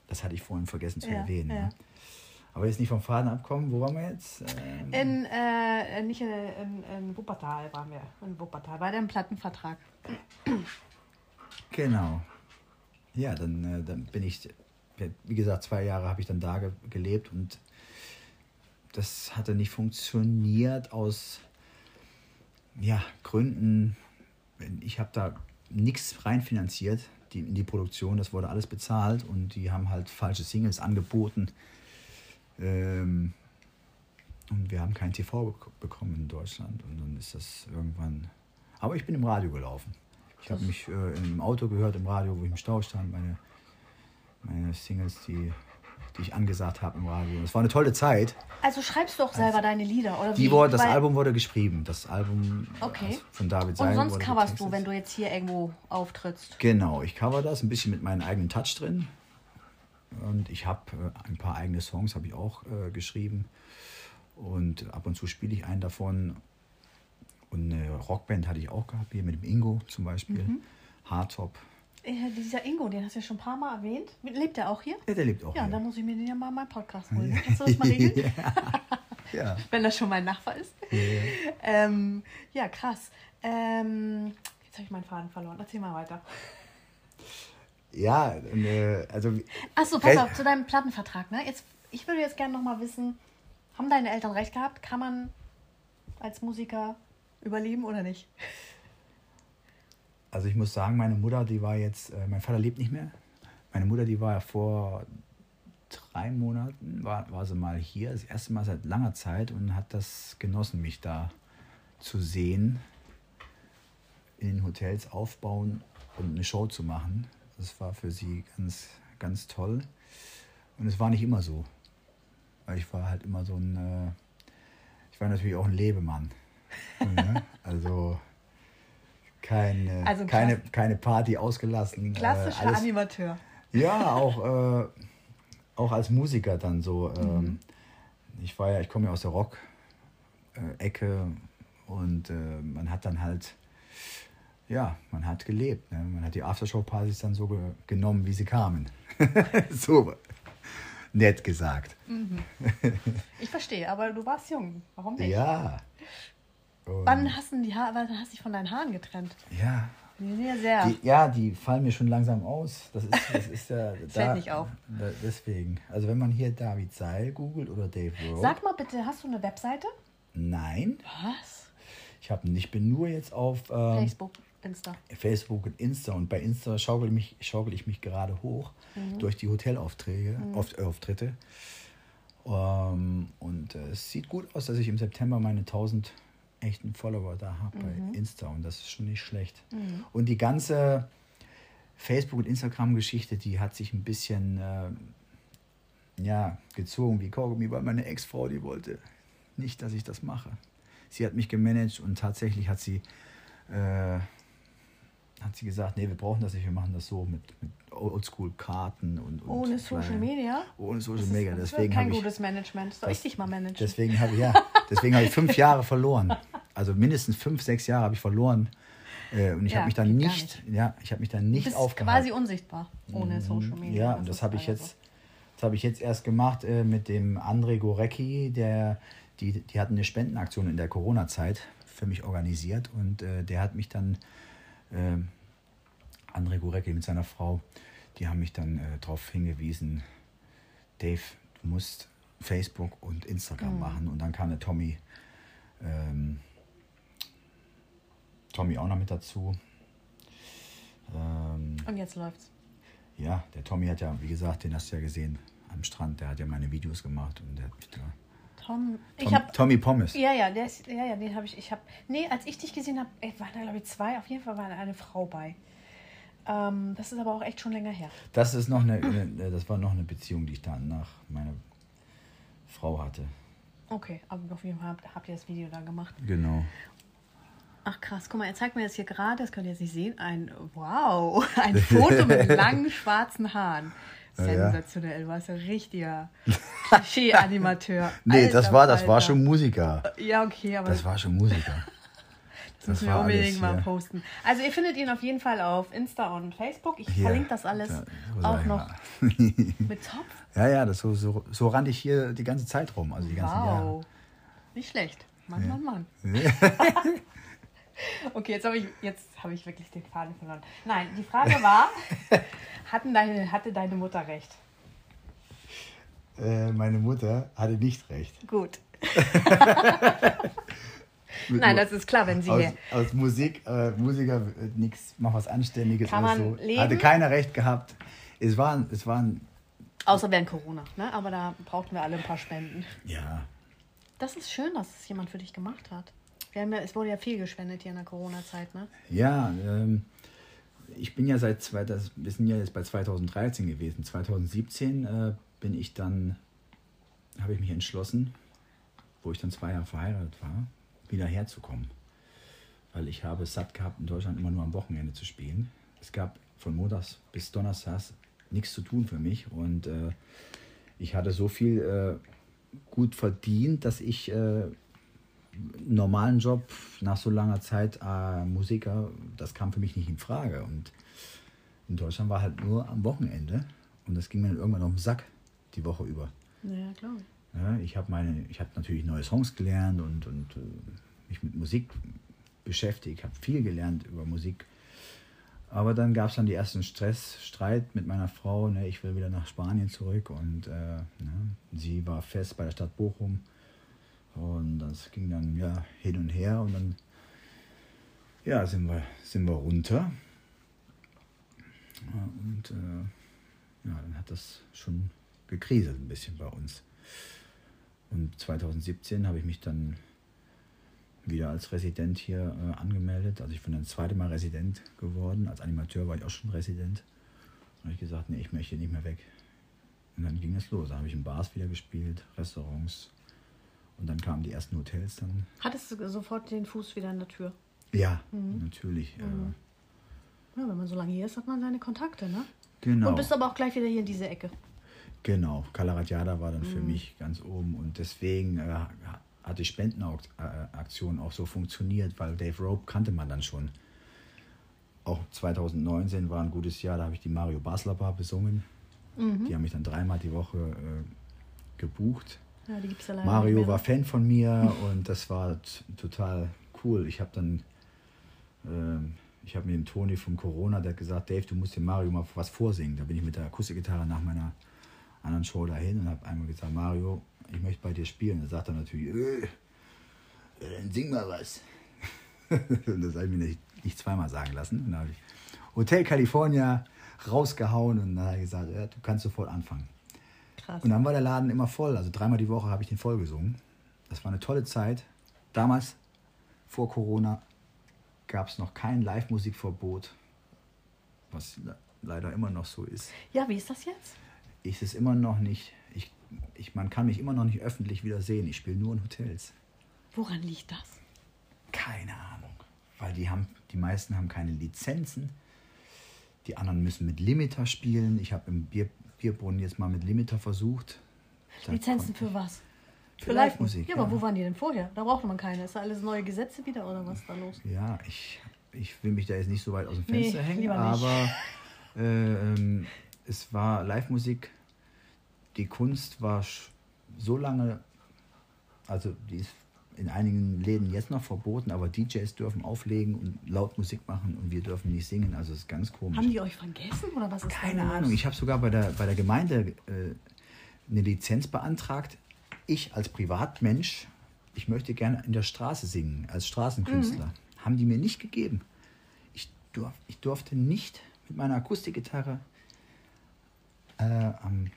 Das hatte ich vorhin vergessen zu Ja, erwähnen. ja. Ne? Aber jetzt nicht vom Faden abkommen. Wo waren wir jetzt? Ähm, In, äh, nicht in, in, in Wuppertal waren wir. In Wuppertal, bei dem Plattenvertrag. Genau. Ja, dann, äh, dann bin ich, wie gesagt, zwei Jahre habe ich dann da ge gelebt und das hatte nicht funktioniert aus ja, Gründen. Ich habe da nichts reinfinanziert die, in die Produktion, das wurde alles bezahlt und die haben halt falsche Singles angeboten. Ähm, und wir haben kein TV bek- bekommen in Deutschland und dann ist das irgendwann. Aber ich bin im Radio gelaufen. Ich habe mich äh, im Auto gehört, im Radio, wo ich im Stau stand, meine, meine Singles, die, die ich angesagt habe im Radio. Das war eine tolle Zeit. Also schreibst du auch selber deine Lieder, oder Die wie? wurde, das Weil- Album wurde geschrieben. Das Album Okay. äh, von David Und Seil sonst wurde coverst du, getextet. wenn du jetzt hier irgendwo auftrittst. Genau, ich cover das ein bisschen mit meinem eigenen Touch drin. und ich habe äh, ein paar eigene Songs habe ich auch äh, geschrieben und ab und zu spiele ich einen davon und eine Rockband hatte ich auch gehabt hier mit dem Ingo zum Beispiel Mhm. Hardtop Äh, dieser Ingo, den hast du ja schon ein paar Mal erwähnt. Lebt der auch hier? ja, der lebt auch Ja, hier. dann muss ich mir den ja mal in meinen Podcast holen. Kannst du das mal regeln? ja. Wenn das schon mein Nachbar ist. Ähm, ja, krass. Ähm, jetzt habe ich meinen Faden verloren. Erzähl mal weiter. ja äh, also Achso, pass auf, zu deinem Plattenvertrag. Ne? Jetzt, ich würde jetzt gerne noch mal wissen, haben deine Eltern recht gehabt? Kann man als Musiker überleben oder nicht? Also ich muss sagen, meine Mutter, die war jetzt, äh, mein Vater lebt nicht mehr. Meine Mutter, die war ja vor drei Monaten, war, war sie mal hier, das erste Mal seit langer Zeit und hat das genossen, mich da zu sehen, in den Hotels aufbauen und eine Show zu machen. Das war für sie ganz, ganz toll. Und es war nicht immer so. Weil ich war halt immer so ein, äh, ich war natürlich auch ein Lebemann. Ja, also keine, Also keine, keine Party ausgelassen. äh, Klassischer alles- Animateur. ja, auch, äh, auch als Musiker dann so. Mhm. Ähm, Ich war ja, ich komme ja aus der Rock-Ecke und äh, man hat dann halt, ja, man hat gelebt. Ne? Man hat die Aftershow-Partys dann so ge genommen, wie sie kamen. so nett gesagt. Ich verstehe, aber du warst jung. Warum nicht? Ja. Und, Wann hast du die Haare, wann hast du dich von deinen Haaren getrennt? ja. Die sind ja sehr. Die, ja, die fallen mir schon langsam aus. Das ist, das ist ja. da, fällt nicht auf. Da, deswegen. Also, wenn man hier David Seil googelt oder Dave Rowe. Sag mal bitte, hast du eine Webseite? Nein, Was? ich, hab, ich bin nur jetzt auf ähm, Facebook, Insta. Facebook und Insta. Und bei Insta schaukel, mich, schaukel ich mich gerade hoch Mhm. durch die Hotelaufträge, auf, äh, Auftritte. Ähm, und äh, es sieht gut aus, dass ich im September meine 1000 echten Follower da habe Mhm. bei Insta. Und das ist schon nicht schlecht. Und die ganze Facebook- und Instagram-Geschichte, die hat sich ein bisschen äh, ja, gezogen wie Kaugummi, weil meine Ex-Frau, die wollte nicht, dass ich das mache. Sie hat mich gemanagt und tatsächlich hat sie, äh, hat sie gesagt, nee, wir brauchen das nicht, wir machen das so mit, mit Oldschool-Karten und, und Ohne Social. Media? Ohne Social Das Media. das ist Deswegen kein habe ich, gutes Management. Soll ich das- dich mal managen? deswegen habe ich, ja, deswegen habe ich fünf Jahre verloren. Also mindestens fünf, sechs Jahre habe ich verloren. Äh, und ich Ja, habe mich dann gar nicht, ja, ich habe mich dann du nicht bist aufgehalten. quasi unsichtbar ohne Social Media. Ja, und das ist habe ich leider jetzt, das habe ich jetzt erst gemacht äh, mit dem André Gorecki, der, die, die hatten eine Spendenaktion in der Corona-Zeit für mich organisiert und äh, der hat mich dann, äh, André Gorecki mit seiner Frau, die haben mich dann äh, darauf hingewiesen, Dave, du musst Facebook und Instagram Mhm. machen und dann kam der Tommy, ähm, Tommy auch noch mit dazu. Ähm. Und jetzt läuft's. ja, der Tommy hat ja, wie gesagt, den hast du ja gesehen am Strand, der hat ja meine Videos gemacht und der hat mich da. Tom, Tom, habe Tommy Pommes. Ja, ja, der ist, ja, ja, den habe ich. Ich habe, nee, als ich dich gesehen habe, waren da glaube ich zwei. Auf jeden Fall war da eine Frau bei. Ähm, das ist aber auch echt schon länger her. Das ist noch eine, das war noch eine Beziehung, die ich dann nach meiner Frau hatte. Okay, aber auf jeden Fall habt, ihr das Video da gemacht. Genau. Ach krass, guck mal, er zeigt mir jetzt hier gerade, das könnt ihr jetzt nicht sehen, ein wow, ein Foto mit langen schwarzen Haaren. Sensationell, du warst ja richtiger Klischee-Animateur. Nee, Alter das war, das war schon Musiker. Ja, okay, aber Das war schon Musiker. Das müssen wir unbedingt mal ja. posten. Also ihr findet ihn auf jeden Fall auf Insta und Facebook. Ich Hier, verlinke das alles da, auch noch mit Zopf. Ja, ja, das so, so, so rannte ich hier die ganze Zeit rum, also die ganzen Wow. Nicht schlecht. Mann, Mann, Mann. Jahre. Okay, jetzt habe ich, jetzt habe ich wirklich den Faden verloren. Nein, die Frage war, hatten deine, hatte deine Mutter recht? Äh, meine Mutter hatte nicht recht. Gut. Nein, das ist klar, wenn sie aus, hier. aus Musik, äh, Musiker, äh, nix, mach was Anständiges. Kann man so. leben? Hatte keiner recht gehabt. Es waren, es waren, Außer während Corona, ne? Aber da brauchten wir alle ein paar Spenden. ja, Das ist schön, dass es jemand für dich gemacht hat. Ja, es wurde ja viel gespendet hier in der Corona-Zeit, ne? ja, ähm, ich bin ja seit, zwei, das, wir sind ja jetzt bei 2013 gewesen. 2017 äh, bin ich dann, habe ich mich entschlossen, wo ich dann zwei Jahre verheiratet war, wieder herzukommen. Weil ich habe es satt gehabt, in Deutschland immer nur am Wochenende zu spielen. Es gab von Montags bis Donnerstags nichts zu tun für mich. Und äh, ich hatte so viel äh, gut verdient, dass ich äh, normalen Job nach so langer Zeit äh, Musiker, das kam für mich nicht in Frage. Und in Deutschland war halt nur am Wochenende und das ging mir dann irgendwann auf den Sack die Woche über. Ja, klar. Ja, ich habe meine, ich natürlich neue Songs gelernt und, und äh, mich mit Musik beschäftigt, habe viel gelernt über Musik. Aber dann gab es dann die ersten Stress, Streit mit meiner Frau. Ne, ich will wieder nach Spanien zurück und äh, ne, sie war fest bei der Stadt Bochum. Und das ging dann ja hin und her und dann ja, sind, wir, sind wir runter. Und äh, ja, dann hat das schon gekriselt ein bisschen bei uns. Und 2017 habe ich mich dann wieder als Resident hier äh, angemeldet. Also ich bin dann das zweite Mal Resident geworden. Als Animateur war ich auch schon Resident. Und habe ich gesagt, nee, ich möchte nicht mehr weg. Und dann ging es los. Da habe ich in Bars wieder gespielt, Restaurants. Und dann kamen die ersten Hotels dann. Hattest du sofort den Fuß wieder in der Tür? Ja, mhm. natürlich. Mhm. Ja, wenn man so lange hier ist, hat man seine Kontakte, ne? Genau. Und bist aber auch gleich wieder hier in diese Ecke. Genau, Kalaratjada war dann für mhm. mich ganz oben und deswegen äh, hat die Spendenaktion auch so funktioniert, weil Dave Rope kannte man dann schon. Auch 2019 war ein gutes Jahr, da habe ich die Mario Basler Bar besungen. Mhm. Die haben mich dann dreimal die Woche äh, gebucht. Ja, Mario war Fan von mir und das war total cool. Ich habe dann, äh, ich habe mit dem Toni vom Corona, der hat gesagt, Dave, du musst dem Mario mal was vorsingen. Da bin ich mit der Akustikgitarre nach meiner anderen Show dahin und habe einmal gesagt, Mario, ich möchte bei dir spielen. Da sagt er natürlich, äh, dann sing mal was. und das habe ich mir nicht, nicht zweimal sagen lassen. Und dann habe ich Hotel California rausgehauen und dann habe ich gesagt, ja, du kannst sofort anfangen. Krass. Und dann war der Laden immer voll. Also dreimal die Woche habe ich den voll gesungen. Das war eine tolle Zeit. Damals, vor Corona, gab es noch kein Live-Musikverbot, was leider immer noch so ist. Ja, wie ist das jetzt? Ist es immer noch nicht ich, man kann mich immer noch nicht öffentlich wieder sehen. Ich spiele nur in Hotels. Woran liegt das? Keine Ahnung. Weil die, haben, die meisten haben keine Lizenzen. Die anderen müssen mit Limiter spielen. Ich habe im Bier, Bierbrunnen jetzt mal mit Limiter versucht. Da Lizenzen für was? Für, Live-Musik. Ja, ja, aber wo waren die denn vorher? Da brauchte man keine. Ist da alles neue Gesetze wieder oder was da los? Ja, ich, ich will mich da jetzt nicht so weit aus dem Fenster nee, hängen, aber äh, ähm, es war Live-Musik die Kunst war so lange, also die ist in einigen Läden jetzt noch verboten, aber DJs dürfen auflegen und laut Musik machen und wir dürfen nicht singen. Also es ist ganz komisch. Haben die euch vergessen oder was ist Keine Ahnung. Ich habe sogar bei der, bei der Gemeinde äh, eine Lizenz beantragt. Ich als Privatmensch, ich möchte gerne in der Straße singen, als Straßenkünstler. Mhm. Haben die mir nicht gegeben. Ich, durf, ich durfte nicht mit meiner Akustikgitarre äh, am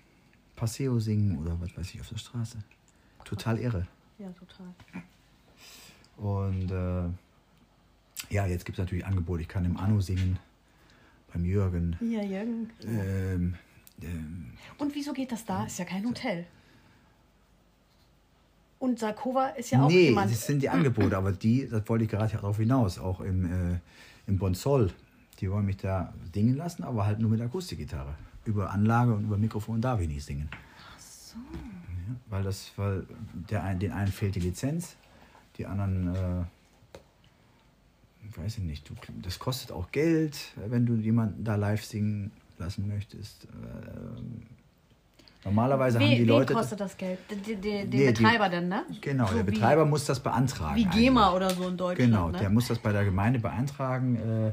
Paseo singen oder was weiß ich auf der Straße. Total irre. Ja, total. Und äh, ja, jetzt gibt es natürlich Angebote. Ich kann im Anno singen, beim Jürgen. Ja, Jürgen. Ähm, ähm, Und wieso geht das da? Ist ja kein Hotel. Und Sarkova ist ja auch nee, jemand... Nee, das sind die Angebote, aber die, das wollte ich gerade darauf hinaus, auch im, äh, im Bonsol. Die wollen mich da singen lassen, aber halt nur mit Akustikgitarre über Anlage und über Mikrofon darf ich nicht singen. Ach so. Ja, weil das, weil der ein, den einen fehlt die Lizenz, die anderen, äh, weiß ich nicht, du, das kostet auch Geld, wenn du jemanden da live singen lassen möchtest. Äh, Normalerweise We haben die Leute. Wie kostet das Geld? Den, den, nee, Betreiber denn, ne? Genau, so der Betreiber muss das beantragen. Wie GEMA eigentlich. oder so in Deutschland. Genau, ne? der muss das bei der Gemeinde beantragen. Äh,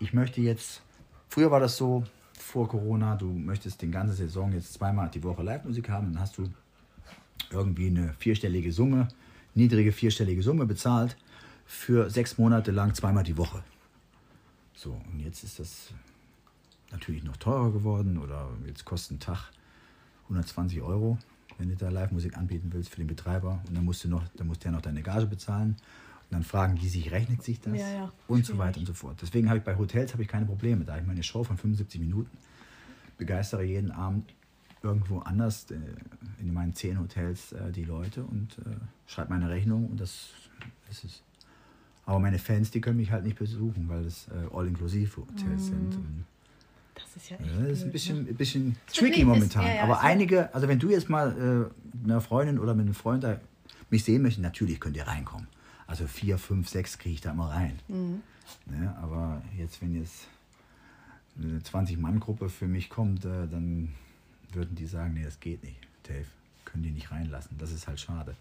ich möchte jetzt. Früher war das so, vor Corona, du möchtest den ganze Saison jetzt zweimal die Woche Live-Musik haben, dann hast du irgendwie eine vierstellige Summe, niedrige vierstellige Summe bezahlt für sechs Monate lang zweimal die Woche. So, und jetzt ist das natürlich noch teurer geworden oder jetzt kostet ein Tag 120 Euro, wenn du da Live-Musik anbieten willst für den Betreiber und dann musst du noch, dann musst du ja noch deine Gage bezahlen und dann fragen die sich, rechnet sich das? Ja, ja. Und so weiter und so fort. Deswegen habe ich bei Hotels habe ich keine Probleme. Da ich meine Show von 75 Minuten begeistere jeden Abend irgendwo anders äh, in meinen zehn Hotels äh, die Leute und äh, schreibe meine Rechnung und das ist es. Aber meine Fans, die können mich halt nicht besuchen, weil das All-Inclusive-Hotels mm. sind. Das ist ja echt. Ja, das ist ein bisschen, ne? ein bisschen tricky ist- momentan. ja, ja, Aber einige, also wenn du jetzt mal äh, mit einer Freundin oder mit einem Freund da mich sehen möchtest, natürlich könnt ihr reinkommen. Also vier, fünf, sechs kriege ich da immer rein. Mhm. Ne? Aber jetzt, wenn jetzt eine 20-Mann-Gruppe für mich kommt, äh, dann würden die sagen, nee, das geht nicht, Dave. Können die nicht reinlassen. Das ist halt schade.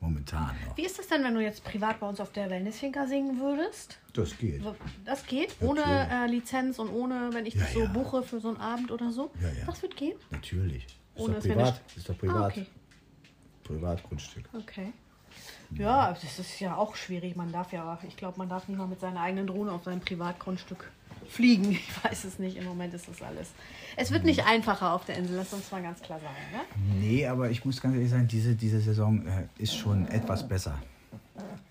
Momentan noch. Wie ist das denn, wenn du jetzt privat bei uns auf der Wellnessfinker singen würdest? Das geht. Das geht ohne äh, Lizenz und ohne, wenn ich Ja, dich so ja. buche für so einen Abend oder so. Ja, ja. Das wird gehen? Natürlich. Ist Ohne, doch privat. Ist doch Ah, privat. okay. Privatgrundstück. Okay. Ja, das ist ja auch schwierig. Man darf ja, ich glaube, man darf nicht mal mit seiner eigenen Drohne auf sein Privatgrundstück fliegen. Ich weiß es nicht. Im Moment ist das alles. Es wird nicht einfacher auf der Insel, lass uns mal ganz klar sagen. Ne? Nee, aber ich muss ganz ehrlich sagen, diese, diese Saison äh, ist schon etwas besser.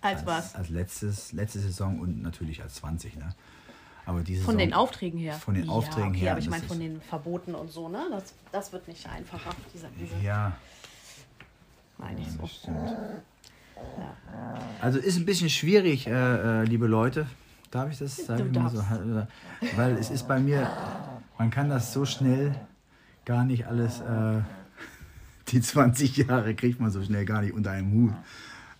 Als was? Als letztes, letzte Saison und natürlich als 20. Ne? Aber diese Von Saison, den Aufträgen her. Von den Aufträgen ja, okay, her. Aber ich meine von den Verboten und so, ne? Das, das wird nicht einfacher. Diese, diese Ja, meine ich so. das stimmt. Also ist ein bisschen schwierig, äh, äh, liebe Leute. Darf ich das sagen? Du darfst. Weil es ist bei mir, man kann das so schnell gar nicht alles, äh, die 20 Jahre kriegt man so schnell gar nicht unter einen Hut.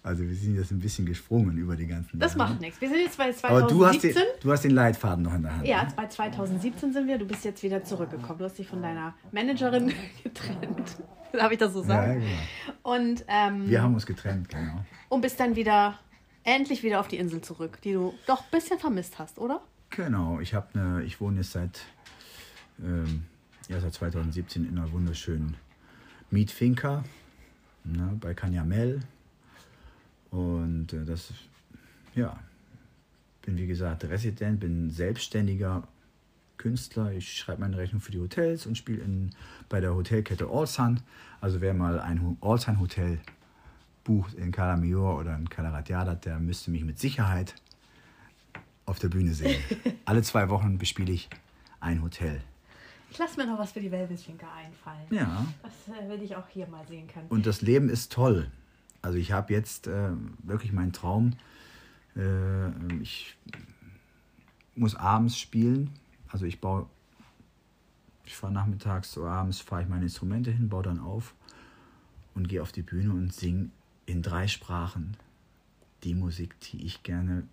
Also wir sind jetzt ein bisschen gesprungen über die ganzen Das Jahre. macht nichts. Wir sind jetzt bei Aber du hast, 2017. den, du hast den Leitfaden noch in der Hand. Ja, ne? bei 2017 sind wir. Du bist jetzt wieder zurückgekommen. Du hast dich von deiner Managerin getrennt. Darf ich das so ja, sagen? genau. Und, ähm, Wir haben uns getrennt, genau. und bist dann wieder, endlich wieder auf die Insel zurück, die du doch ein bisschen vermisst hast, oder? Genau, ich habe eine, ich wohne jetzt seit, ähm, ja, seit 2017 in einer wunderschönen Mietfinca ne, bei Canyamel. Und äh, das, ja, bin wie gesagt Resident, bin selbstständiger Künstler. Ich schreibe meine Rechnung für die Hotels und spiele bei der Hotelkette Allsun. Also wer mal ein Allsun Hotel bucht in Cala Major oder in Cala Ratjada, der müsste mich mit Sicherheit auf der Bühne sehen. Alle zwei Wochen bespiele ich ein Hotel. Ich lasse mir noch was für die Wellnessfinker einfallen. Ja. Das äh, will ich auch hier mal sehen können. Und das Leben ist toll. Also ich habe jetzt äh, wirklich meinen Traum. Äh, ich muss abends spielen. Also ich baue, ich fahre nachmittags, so abends fahre ich meine Instrumente hin, baue dann auf und gehe auf die Bühne und singe in drei Sprachen die Musik, die ich gerne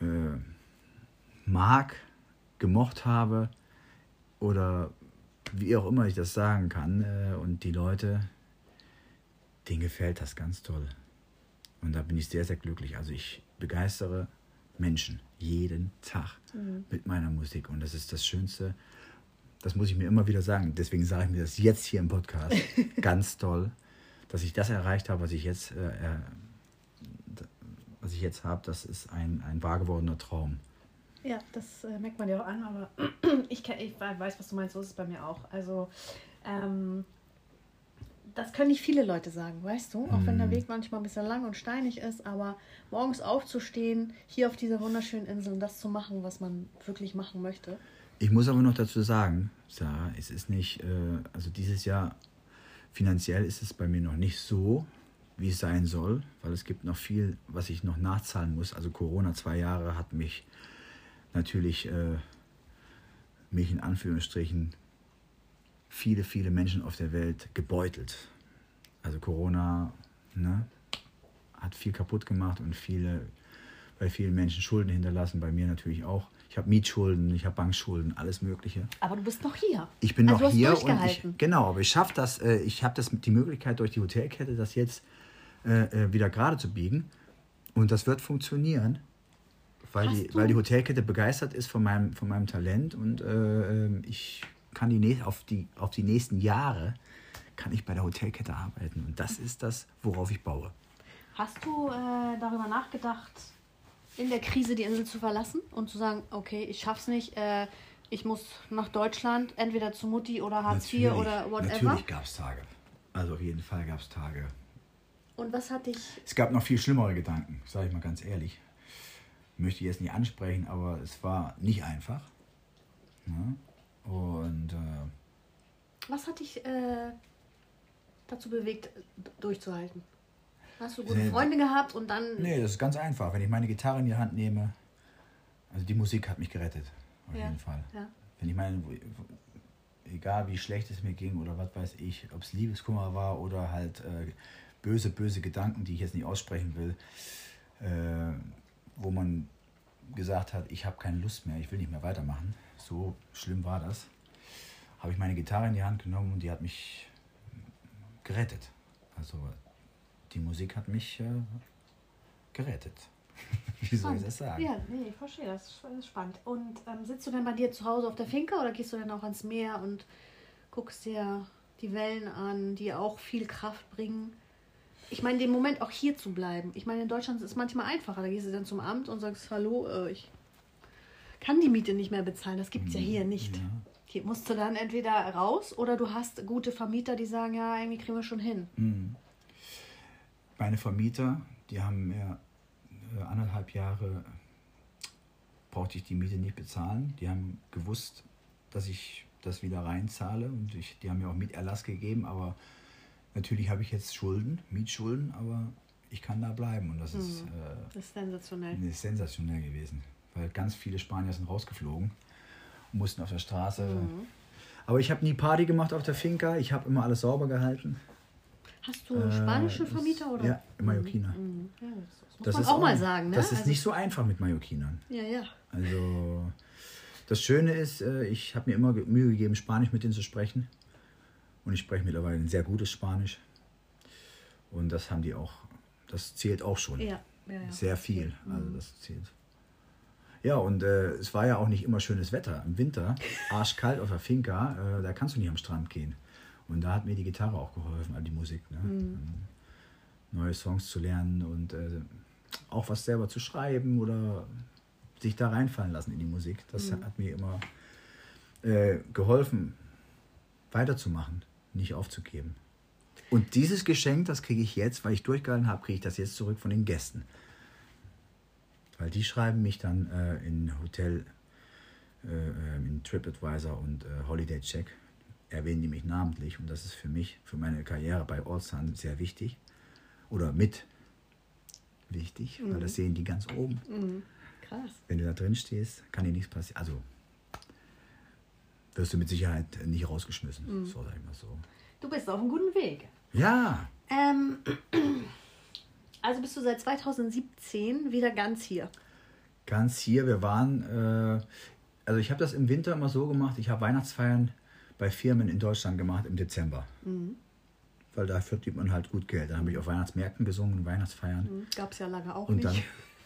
äh, mag, gemocht habe oder wie auch immer ich das sagen kann. Äh, und die Leute, denen gefällt das ganz toll. Und da bin ich sehr, sehr glücklich. Also ich begeistere Menschen jeden Tag mit meiner Musik. Und das ist das Schönste. Das muss ich mir immer wieder sagen. Deswegen sage ich mir das jetzt hier im Podcast. ganz toll, dass ich das erreicht habe, was ich jetzt, äh, äh, was ich jetzt habe. Das ist ein, ein wahr gewordener Traum. Ja, das äh, merkt man ja auch an, aber ich, kenn, ich weiß, was du meinst, so ist es bei mir auch. Also, ähm, das können nicht viele Leute sagen, weißt du? Auch wenn der Weg manchmal ein bisschen lang und steinig ist, aber morgens aufzustehen, hier auf dieser wunderschönen Insel und das zu machen, was man wirklich machen möchte. Ich muss aber noch dazu sagen, Sarah, es ist nicht, äh, also dieses Jahr finanziell ist es bei mir noch nicht so, wie es sein soll, weil es gibt noch viel, was ich noch nachzahlen muss. Also Corona zwei Jahre hat mich natürlich, äh, mich in Anführungsstrichen, viele, viele Menschen auf der Welt gebeutelt. Also Corona ne, hat viel kaputt gemacht und viele, bei vielen Menschen Schulden hinterlassen, bei mir natürlich auch. Ich habe Mietschulden, ich habe Bankschulden, alles Mögliche. Aber du bist noch hier. Ich bin also noch hier und ich, genau, aber ich schaffe das, äh, ich habe das die Möglichkeit durch die Hotelkette, das jetzt äh, äh, wieder gerade zu biegen und das wird funktionieren, weil Hast die, du- weil die Hotelkette begeistert ist von meinem, von meinem Talent und äh, ähm, ich kann die, auf, die auf die nächsten Jahre kann ich bei der Hotelkette arbeiten und das ist das, worauf ich baue. Hast du äh, darüber nachgedacht, in der Krise die Insel zu verlassen und zu sagen, okay, ich schaff's nicht, äh, ich muss nach Deutschland, entweder zu Mutti oder Hartz IV oder whatever? Natürlich gab es Tage. Also auf jeden Fall gab es Tage. Und was hat dich Es gab noch viel schlimmere Gedanken, sage ich mal ganz ehrlich. Möchte ich jetzt nicht ansprechen, aber es war nicht einfach. Ne? Und äh, Was hat dich äh, dazu bewegt, durchzuhalten? Hast du gute Freunde gehabt und dann. nee, das ist ganz einfach. Wenn ich meine Gitarre in die Hand nehme, also die Musik hat mich gerettet. auf Ja, jeden Fall. ja. Wenn ich meine, egal wie schlecht es mir ging oder was weiß ich, ob es Liebeskummer war oder halt äh, böse, böse Gedanken, die ich jetzt nicht aussprechen will, äh, wo man gesagt hat, ich habe keine Lust mehr, ich will nicht mehr weitermachen. So schlimm war das. Habe ich meine Gitarre in die Hand genommen und die hat mich gerettet. Also die Musik hat mich äh, gerettet. Wie soll ich das sagen? Ja, nee, ich verstehe, das ist, spannend. Und ähm, sitzt du denn bei dir zu Hause auf der Finca oder gehst du dann auch ans Meer und guckst dir die Wellen an, die auch viel Kraft bringen? Ich meine, den Moment auch hier zu bleiben. Ich meine, in Deutschland ist es manchmal einfacher. Da gehst du dann zum Amt und sagst, hallo, äh, ich kann die Miete nicht mehr bezahlen. Das gibt es ja hier nicht. Ja. Hier musst du dann entweder raus oder du hast gute Vermieter, die sagen, ja, irgendwie kriegen wir schon hin. Mhm. Meine Vermieter, die haben mir äh, anderthalb Jahre brauchte ich die Miete nicht bezahlen. Die haben gewusst, dass ich das wieder reinzahle und ich, die haben mir auch Mieterlass gegeben, aber natürlich habe ich jetzt Schulden, Mietschulden, aber ich kann da bleiben und das ist, äh, Das ist sensationell. das ist sensationell gewesen, weil ganz viele Spanier sind rausgeflogen und mussten auf der Straße. Aber ich habe nie Party gemacht auf der Finca, ich habe immer alles sauber gehalten. Hast du spanische Äh, das- Vermieter oder? Ja, Mallorquiner. Mhm. Ja, das, das muss man ist auch mal sagen, ne? Das ist Also- nicht so einfach mit Mallorquinern. Ja, ja. Also das Schöne ist, äh, ich habe mir immer Mühe gegeben, Spanisch mit denen zu sprechen. Und ich spreche mittlerweile ein sehr gutes Spanisch. Und das haben die auch, das zählt auch schon. Ja, ja, ja. Sehr viel. Also das zählt. Ja, und äh, es war ja auch nicht immer schönes Wetter. Im Winter, arschkalt auf der Finca, äh, da kannst du nicht am Strand gehen. Und da hat mir die Gitarre auch geholfen, also die Musik. Ne? Ähm, Neue Songs zu lernen und äh, auch was selber zu schreiben oder sich da reinfallen lassen in die Musik. Das hat mir immer äh, geholfen, weiterzumachen, nicht aufzugeben. Und dieses Geschenk, das kriege ich jetzt, weil ich durchgehalten habe, kriege ich das jetzt zurück von den Gästen. Weil die schreiben mich dann äh, in Hotel, äh, äh, in TripAdvisor und äh, Holiday Check, erwähnen die mich namentlich. Und das ist für mich, für meine Karriere bei Allsun sehr wichtig. Oder mit wichtig, weil das sehen die ganz oben. Mhm. Krass. Wenn du da drin stehst, kann dir nichts passieren. Also wirst du mit Sicherheit nicht rausgeschmissen. So sag ich mal so. Du bist auf einem guten Weg. Ja, Ähm, also bist du seit 2017 wieder ganz hier. ganz hier. Wir waren, äh, also ich habe das im Winter immer so gemacht. Ich habe Weihnachtsfeiern bei Firmen in Deutschland gemacht im Dezember. Weil da verdient man halt gut Geld. Dann habe ich auf Weihnachtsmärkten gesungen, Weihnachtsfeiern. Gab es ja lange auch Und nicht. dann,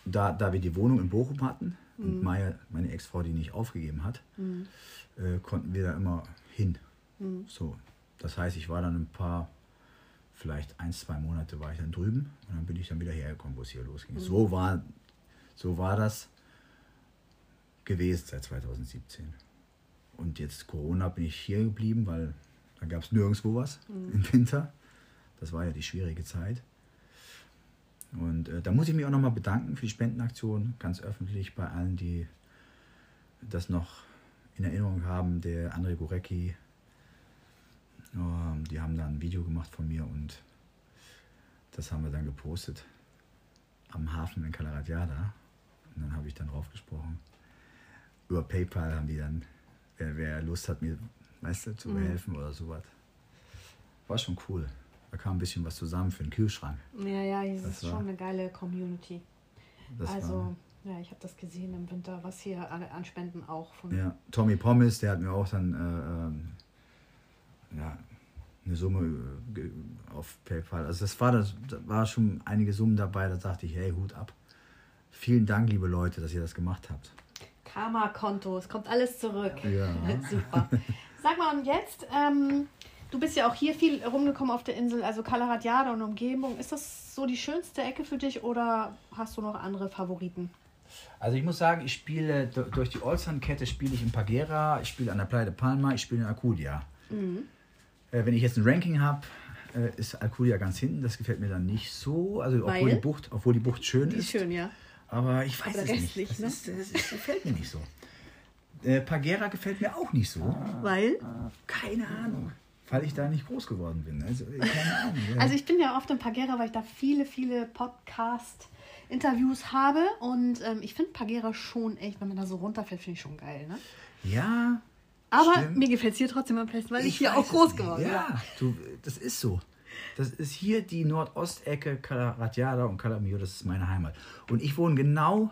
da, da wir die Wohnung in Bochum hatten und Maya, meine Ex-Frau, die nicht aufgegeben hat, äh, konnten wir da immer hin. So, das heißt, ich war dann ein paar, vielleicht ein, zwei Monate war ich dann drüben und dann bin ich dann wieder hergekommen, wo es hier losging. So, war, so war das gewesen seit 2017. Und jetzt Corona bin ich hier geblieben, weil da gab es nirgendwo was im Winter. Das war ja die schwierige Zeit. Und äh, da muss ich mich auch nochmal bedanken für die Spendenaktion, ganz öffentlich bei allen, die das noch in Erinnerung haben. Der André Gorecki, die haben da ein Video gemacht von mir und das haben wir dann gepostet am Hafen in Calaratiada. Und dann habe ich dann drauf gesprochen. Über PayPal haben die dann, wer, wer Lust hat, mir weißt du, zu helfen oder sowas. War schon cool. Da kam ein bisschen was zusammen für den Kühlschrank. Ja, ja, hier Das ist war- schon eine geile Community. Also, ja, ich habe das gesehen im Winter, was hier an, an Spenden auch von. Ja, Tommy Pommes, der hat mir auch dann äh, ähm, ja, eine Summe äh, auf PayPal. Also das war das, da war schon einige Summen dabei, da dachte ich, hey, Hut ab. Vielen Dank, liebe Leute, dass ihr das gemacht habt. Karma-Konto, es kommt alles zurück. Ja. Super. Sag mal, und jetzt, ähm, du bist ja auch hier viel rumgekommen auf der Insel, also Calaratiada und Umgebung. Ist das so die schönste Ecke für dich oder hast du noch andere Favoriten? Also ich muss sagen, ich spiele durch die Allsun-Kette spiele ich in Pagera, ich spiele an der Playa de Palma, ich spiele in Alcudia. Äh, wenn ich jetzt ein Ranking habe, äh, ist Alcudia ganz hinten. Das gefällt mir dann nicht so. Also obwohl Weil? die Bucht, obwohl die Bucht schön Die ist. schön, ja. Aber ich weiß Aber es nicht. Nicht, Das, ne? ist, das, ist, das gefällt mir nicht so. Äh, Pagera gefällt mir auch nicht so. Weil? Keine Ahnung. weil ich da nicht groß geworden bin. Also, Ahnung. ja. Also ich bin ja oft in Pagera, weil ich da viele, viele Podcast-Interviews habe. Und ähm, ich finde Pagera schon echt, wenn man da so runterfällt, finde ich schon geil. Ne? ja. Aber stimmt. mir gefällt es hier trotzdem am besten, weil ich, hier weiß auch groß es geworden bin. Ja, du, das ist so. Das ist hier die Nordostecke, Calaratiada und Calamio, das ist meine Heimat. Und ich wohne genau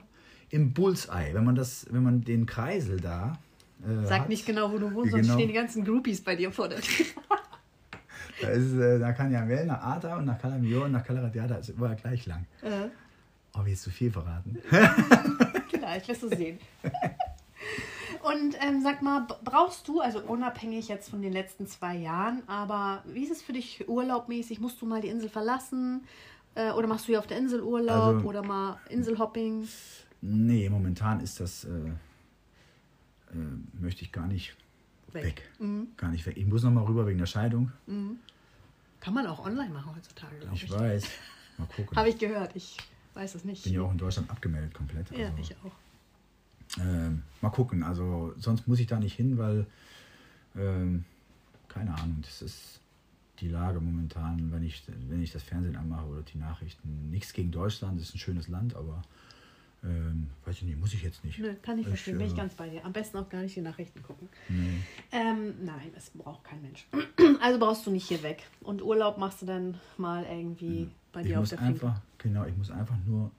im Bullseye. Wenn man, das, wenn man den Kreisel da. Äh, Sag hat, nicht genau, wo du wohnst, Wie sonst genau? stehen die ganzen Groupies bei dir vor der Tür. Da, ist, äh, da kann ja Well nach Ata und nach Calamio und nach Calaratiada ist überall gleich lang. Äh, Oh, jetzt zu viel verraten. Vielleicht, wirst du sehen. Und ähm, sag mal, brauchst du, also unabhängig jetzt von den letzten zwei Jahren, aber wie ist es für dich urlaubmäßig? Musst du mal die Insel verlassen? Äh, oder machst du hier auf der Insel Urlaub Also- oder mal Inselhopping? Nee, momentan ist das. Äh, äh, möchte ich gar nicht Weg. weg. Mhm. Gar nicht weg. Ich muss noch mal rüber wegen der Scheidung. Kann man auch online machen heutzutage, glaube ich. Ich weiß. Mal gucken. Habe ich gehört, ich weiß es nicht. bin ja auch in Deutschland abgemeldet komplett. Ja, also, ich auch. Ähm, mal gucken. Also sonst muss ich da nicht hin, weil ähm, keine Ahnung. Das ist die Lage momentan, wenn ich wenn ich das Fernsehen anmache oder die Nachrichten. Nichts gegen Deutschland. Das ist ein schönes Land, aber ähm, weiß ich nicht. Muss ich jetzt nicht. Nö, kann ich Ich, verstehen, bin ich äh, ganz bei dir. Am besten auch gar nicht die Nachrichten gucken. Nee. Ähm, nein, es braucht kein Mensch. Also brauchst du nicht hier weg. Und Urlaub machst du dann mal irgendwie bei Ich dir auf muss der einfach genau. Ich muss einfach nur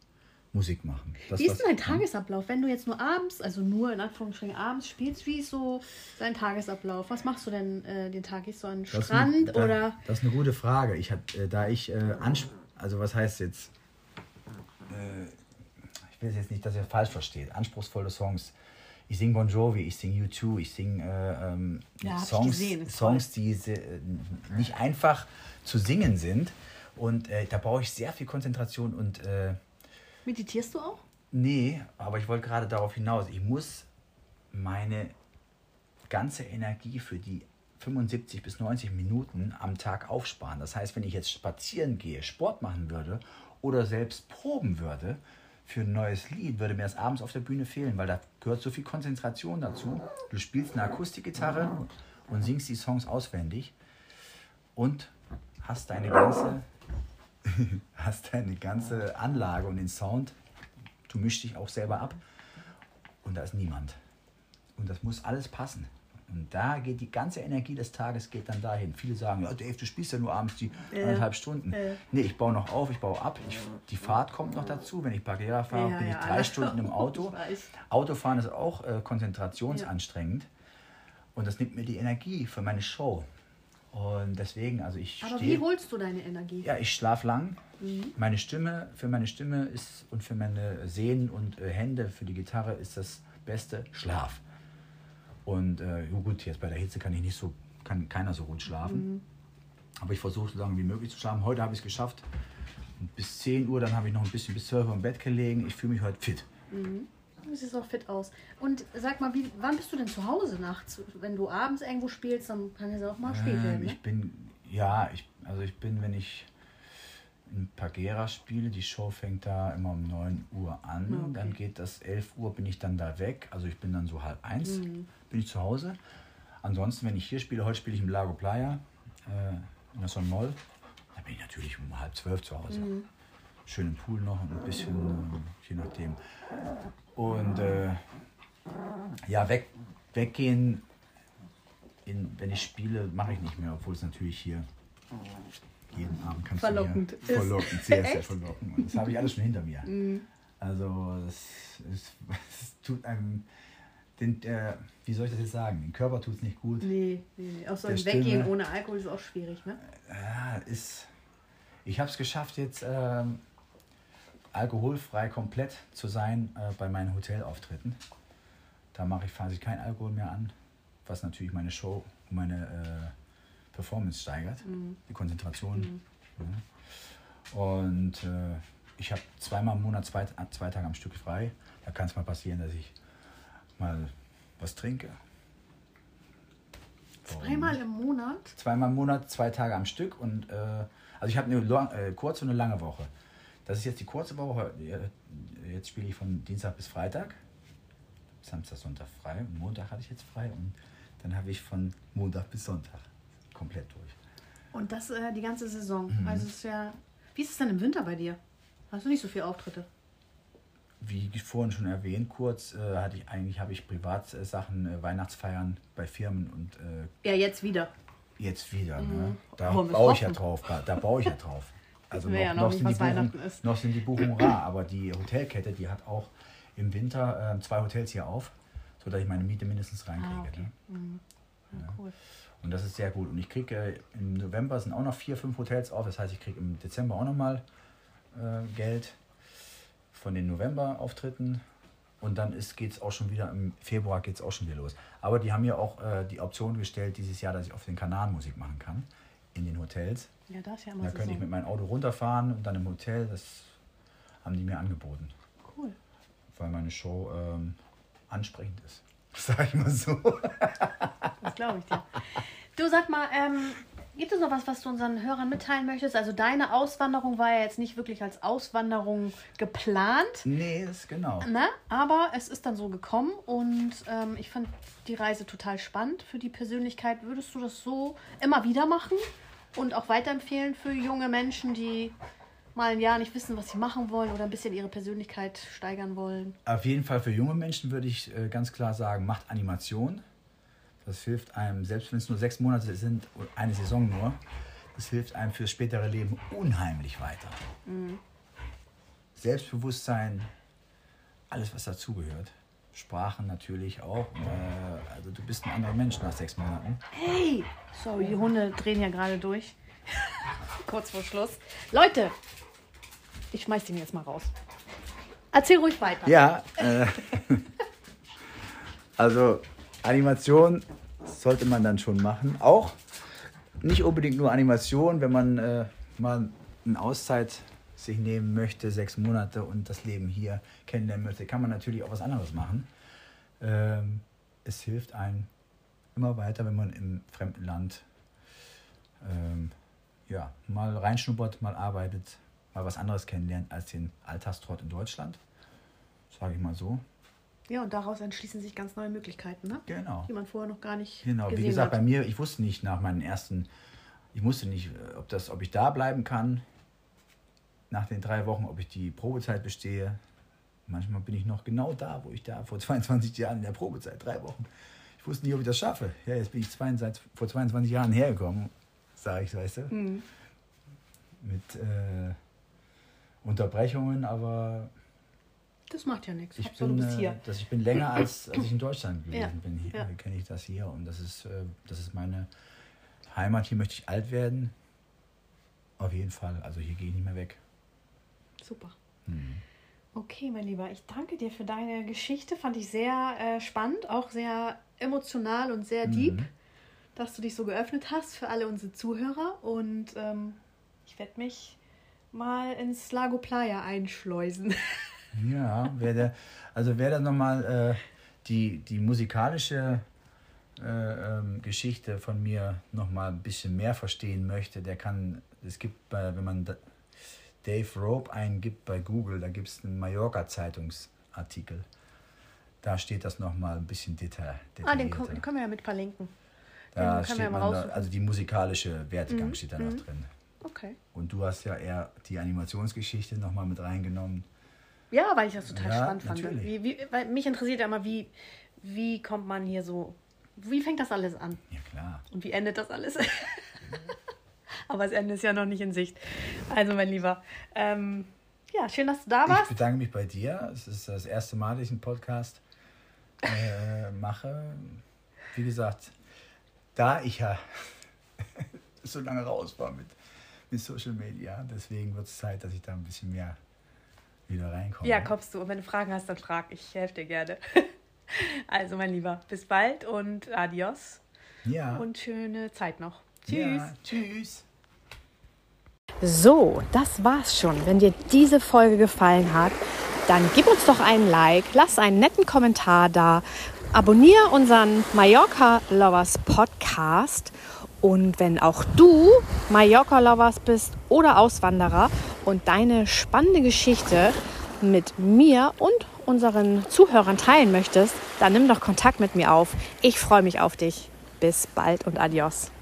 Musik machen. Das, Wie ist denn dein. Tagesablauf, wenn du jetzt nur abends, also nur in Anführungsstrichen abends spielst? Wie ist so dein Tagesablauf? Was machst du denn äh, den Tag? Gehst du an den Das ist Strand eine, da, oder? Das ist eine gute Frage. Ich hab, äh, da ich äh, also was heißt jetzt? Äh, ich will jetzt nicht, dass ihr falsch versteht. Anspruchsvolle Songs. Ich singe Bon Jovi, ich singe U2, ich singe äh, ähm, Ja, Songs, gesehen, ist Songs, die äh, nicht einfach zu singen sind. Und da brauche ich sehr viel Konzentration und Meditierst du auch? Nee, aber ich wollte gerade darauf hinaus. Ich muss meine ganze Energie für die 75 bis 90 Minuten am Tag aufsparen. Das heißt, wenn ich jetzt spazieren gehe, Sport machen würde oder selbst proben würde für ein neues Lied, würde mir das abends auf der Bühne fehlen, weil da gehört so viel Konzentration dazu. Du spielst eine Akustikgitarre und singst die Songs auswendig und hast deine ganze hast deine ganze Anlage und den Sound. Du mischst dich auch selber ab und da ist niemand. Und das muss alles passen. Und da geht die ganze Energie des Tages geht dann dahin. Viele sagen, ja Dave, du spielst ja nur abends die Ja. anderthalb Stunden. Ja. Nee, ich baue noch auf, ich baue ab. Ich, die Fahrt kommt noch dazu. Wenn ich Barriera fahre, Ja, bin ich drei. Stunden im Auto. Autofahren ist auch äh, konzentrationsanstrengend. Und das nimmt mir die Energie für meine Show. Und deswegen, also ich Aber stehe... wie holst du deine Energie? Ja, ich schlafe lang. Meine Stimme, für meine Stimme ist und für meine Sehnen und äh, Hände, für die Gitarre ist das Beste Schlaf. Und äh, gut, jetzt bei der Hitze kann ich nicht so, kann keiner so gut schlafen. Aber ich versuche so lange wie möglich zu schlafen. Heute habe ich es geschafft. Und bis 10 Uhr, dann habe ich noch ein bisschen bis 12 Uhr im Bett gelegen. Ich fühle mich heute fit. Du siehst auch fit aus. Und sag mal, wie, wann bist du denn zu Hause nachts? Wenn du abends irgendwo spielst, dann kann es ja auch mal spät Ähm, werden. Ne? ich bin, ja, ich, also ich bin, wenn ich in Pagera spiele, die Show fängt da immer um 9 Uhr an, Okay. dann geht das 11 Uhr, bin ich dann da weg, also ich bin dann so halb eins, Mhm. bin ich zu Hause. Ansonsten, wenn ich hier spiele, heute spiele ich im Lago Playa, äh, in der Son Moll, da bin ich natürlich um halb zwölf zu Hause. Mhm. Schön im Pool noch und ein bisschen, äh, je nachdem. Und äh, ja, weg, weggehen, in, wenn ich spiele, mache ich nicht mehr, obwohl es natürlich hier jeden Abend kannst Verlockend du ist. hier verlockend, sehr, sehr Echt? verlockend. Und das habe ich alles schon hinter mir. Mhm. Also es, es, es tut einem, den, äh, wie soll ich das jetzt sagen, den Körper tut es nicht gut. Nee, nee, nee. Auch so ein Weggehen Stimme. ohne Alkohol ist auch schwierig, ne? Ja, ist, ich habe es geschafft, jetzt ähm, alkoholfrei komplett zu sein äh, bei meinen Hotelauftritten. Da mache ich quasi kein Alkohol mehr an, was natürlich meine Show und meine äh, Performance steigert, die Konzentration. Ja. Und äh, ich habe zweimal im Monat zwei, zwei Tage am Stück frei. Da kann es mal passieren, dass ich mal was trinke. Zweimal im Monat? zweimal im Monat, zwei Tage am Stück. Und äh, also ich habe eine lang, äh, kurze und eine lange Woche. Das ist jetzt die kurze Woche. Äh, Jetzt spiele ich von Dienstag bis Freitag. Samstag, Sonntag frei. Und Montag hatte ich jetzt frei. Und dann habe ich von Montag bis Sonntag. komplett durch. Und das äh, die ganze Saison. Also es ist ja. Wie ist es denn im Winter bei dir? Hast du nicht so viele Auftritte? Wie vorhin schon erwähnt, kurz äh, hatte ich eigentlich habe ich Privatsachen, äh, Weihnachtsfeiern bei Firmen und äh, Ja, jetzt wieder. jetzt wieder. Ne? Da Wollen wir's baue ich ja drauf, da baue ich ja drauf. Also wir ja noch nicht, sind die Buchungen, noch sind die Buchungen rar, aber die Hotelkette, die hat auch im Winter äh, zwei Hotels hier auf, sodass ich meine Miete mindestens reinkriege. Ah, okay. ne? Ja, cool. Und das ist sehr gut. Und ich kriege äh, im November sind auch noch vier, fünf Hotels auf. Das heißt, ich kriege im Dezember auch nochmal äh, Geld von den November-Auftritten. Und dann geht es auch schon wieder, im Februar geht es auch schon wieder los. Aber die haben mir auch äh, die Option gestellt dieses Jahr, dass ich auf den Kanaren Musik machen kann. In den Hotels. Ja, das ist ja immer Da könnte ich mit meinem Auto runterfahren und dann im Hotel. Das haben die mir angeboten. Cool. Weil meine Show ähm, ansprechend ist. Sag ich mal so. Das glaube ich dir. Du sag mal, ähm, gibt es noch was, was du unseren Hörern mitteilen möchtest? Also deine Auswanderung war ja jetzt nicht wirklich als Auswanderung geplant, nee, ist genau. ne? aber es ist dann so gekommen und ähm, ich fand die Reise total spannend für die Persönlichkeit. Würdest du das so immer wieder machen und auch weiterempfehlen für junge Menschen, die mal ein Jahr nicht wissen, was sie machen wollen oder ein bisschen ihre Persönlichkeit steigern wollen? Auf jeden Fall für junge Menschen würde ich äh, ganz klar sagen, macht Animation. Das hilft einem, selbst wenn es nur sechs Monate sind, eine Saison nur, das hilft einem fürs spätere Leben unheimlich weiter. Selbstbewusstsein, alles was dazugehört. Sprachen natürlich auch. Äh, also du bist ein anderer Mensch nach sechs Monaten. Hey! Sorry, die Hunde drehen ja gerade durch. Kurz vor Schluss. Leute, ich schmeiß den jetzt mal raus. Erzähl ruhig weiter. Ja, äh, also Animation sollte man dann schon machen. Auch nicht unbedingt nur Animation, wenn man äh, mal eine Auszeit sich nehmen möchte, sechs Monate und das Leben hier kennenlernen möchte, kann man natürlich auch was anderes machen. Ähm, es hilft einem immer weiter, wenn man im fremden Land ähm, ja, mal reinschnuppert, mal arbeitet, mal was anderes kennenlernt als den Alltagstrott in Deutschland. Sage ich mal so. Ja, und daraus entschließen sich ganz neue Möglichkeiten, ne? Genau. die man vorher noch gar nicht Genau, gesehen wie gesagt, bei hat. mir, ich wusste nicht nach meinen ersten, ich wusste nicht, äh, ob, das, ob ich da bleiben kann, nach den drei Wochen, ob ich die Probezeit bestehe. Manchmal bin ich noch genau da, wo ich da vor 22 Jahren in der Probezeit, drei Wochen. Ich wusste nicht, ob ich das schaffe. Ja, jetzt bin ich vor 22 Jahren hergekommen, sage ich, weißt du. Mhm. Mit äh, Unterbrechungen, aber Das macht ja nichts. ich Hauptsache, du bin, bist äh, hier. dass ich bin länger als, als ich in Deutschland gewesen Ja, bin. Hier ja. kenne ich das hier und das ist, äh, das ist meine Heimat. Hier möchte ich alt werden. Auf jeden Fall. Also hier gehe ich nicht mehr weg. Super. Hm. Okay, mein Lieber, ich danke dir für deine Geschichte. Fand ich sehr äh, spannend, auch sehr emotional und sehr deep, Mhm. dass du dich so geöffnet hast für alle unsere Zuhörer. Und ähm, ich werde mich mal ins Lago Playa einschleusen. Ja, wer der, also wer da nochmal äh, die, die musikalische äh, ähm, Geschichte von mir nochmal ein bisschen mehr verstehen möchte, der kann, es gibt, bei, wenn man da- Dave Rope eingibt bei Google, da gibt es einen Mallorca-Zeitungsartikel. Da steht das nochmal ein bisschen detail, ah, den, detaillierter. den können wir ja mit verlinken. da den können steht ja mal man da, raussuchen. also die musikalische Wertegang Mhm, steht da noch drin. Okay. Und du hast ja eher die Animationsgeschichte nochmal mit reingenommen. Ja, weil ich das total Ja, spannend fand. Wie, wie, weil mich interessiert ja immer, wie, wie kommt man hier so, wie fängt das alles an? Ja klar. Und wie endet das alles? Aber das Ende ist ja noch nicht in Sicht. Also, mein Lieber, ähm, ja, schön, dass du da Ich warst. bedanke mich bei dir. Es ist das erste Mal, dass ich einen Podcast äh, mache. Wie gesagt, da ich ja so lange raus war mit, mit Social Media, deswegen wird es Zeit, dass ich da ein bisschen mehr wieder reinkomme. Ja, kommst du. Und wenn du Fragen hast, dann frag. Ich helfe dir gerne. Also, mein Lieber, bis bald und adios. Ja. Und schöne Zeit noch. Tschüss. Ja, tschüss. So, das war's schon. Wenn dir diese Folge gefallen hat, dann gib uns doch einen Like, lass einen netten Kommentar da, abonniere unseren Mallorca Lovers Podcast und wenn auch du Mallorca Lovers bist oder Auswanderer und deine spannende Geschichte mit mir und unseren Zuhörern teilen möchtest, dann nimm doch Kontakt mit mir auf. Ich freue mich auf dich. Bis bald und adios.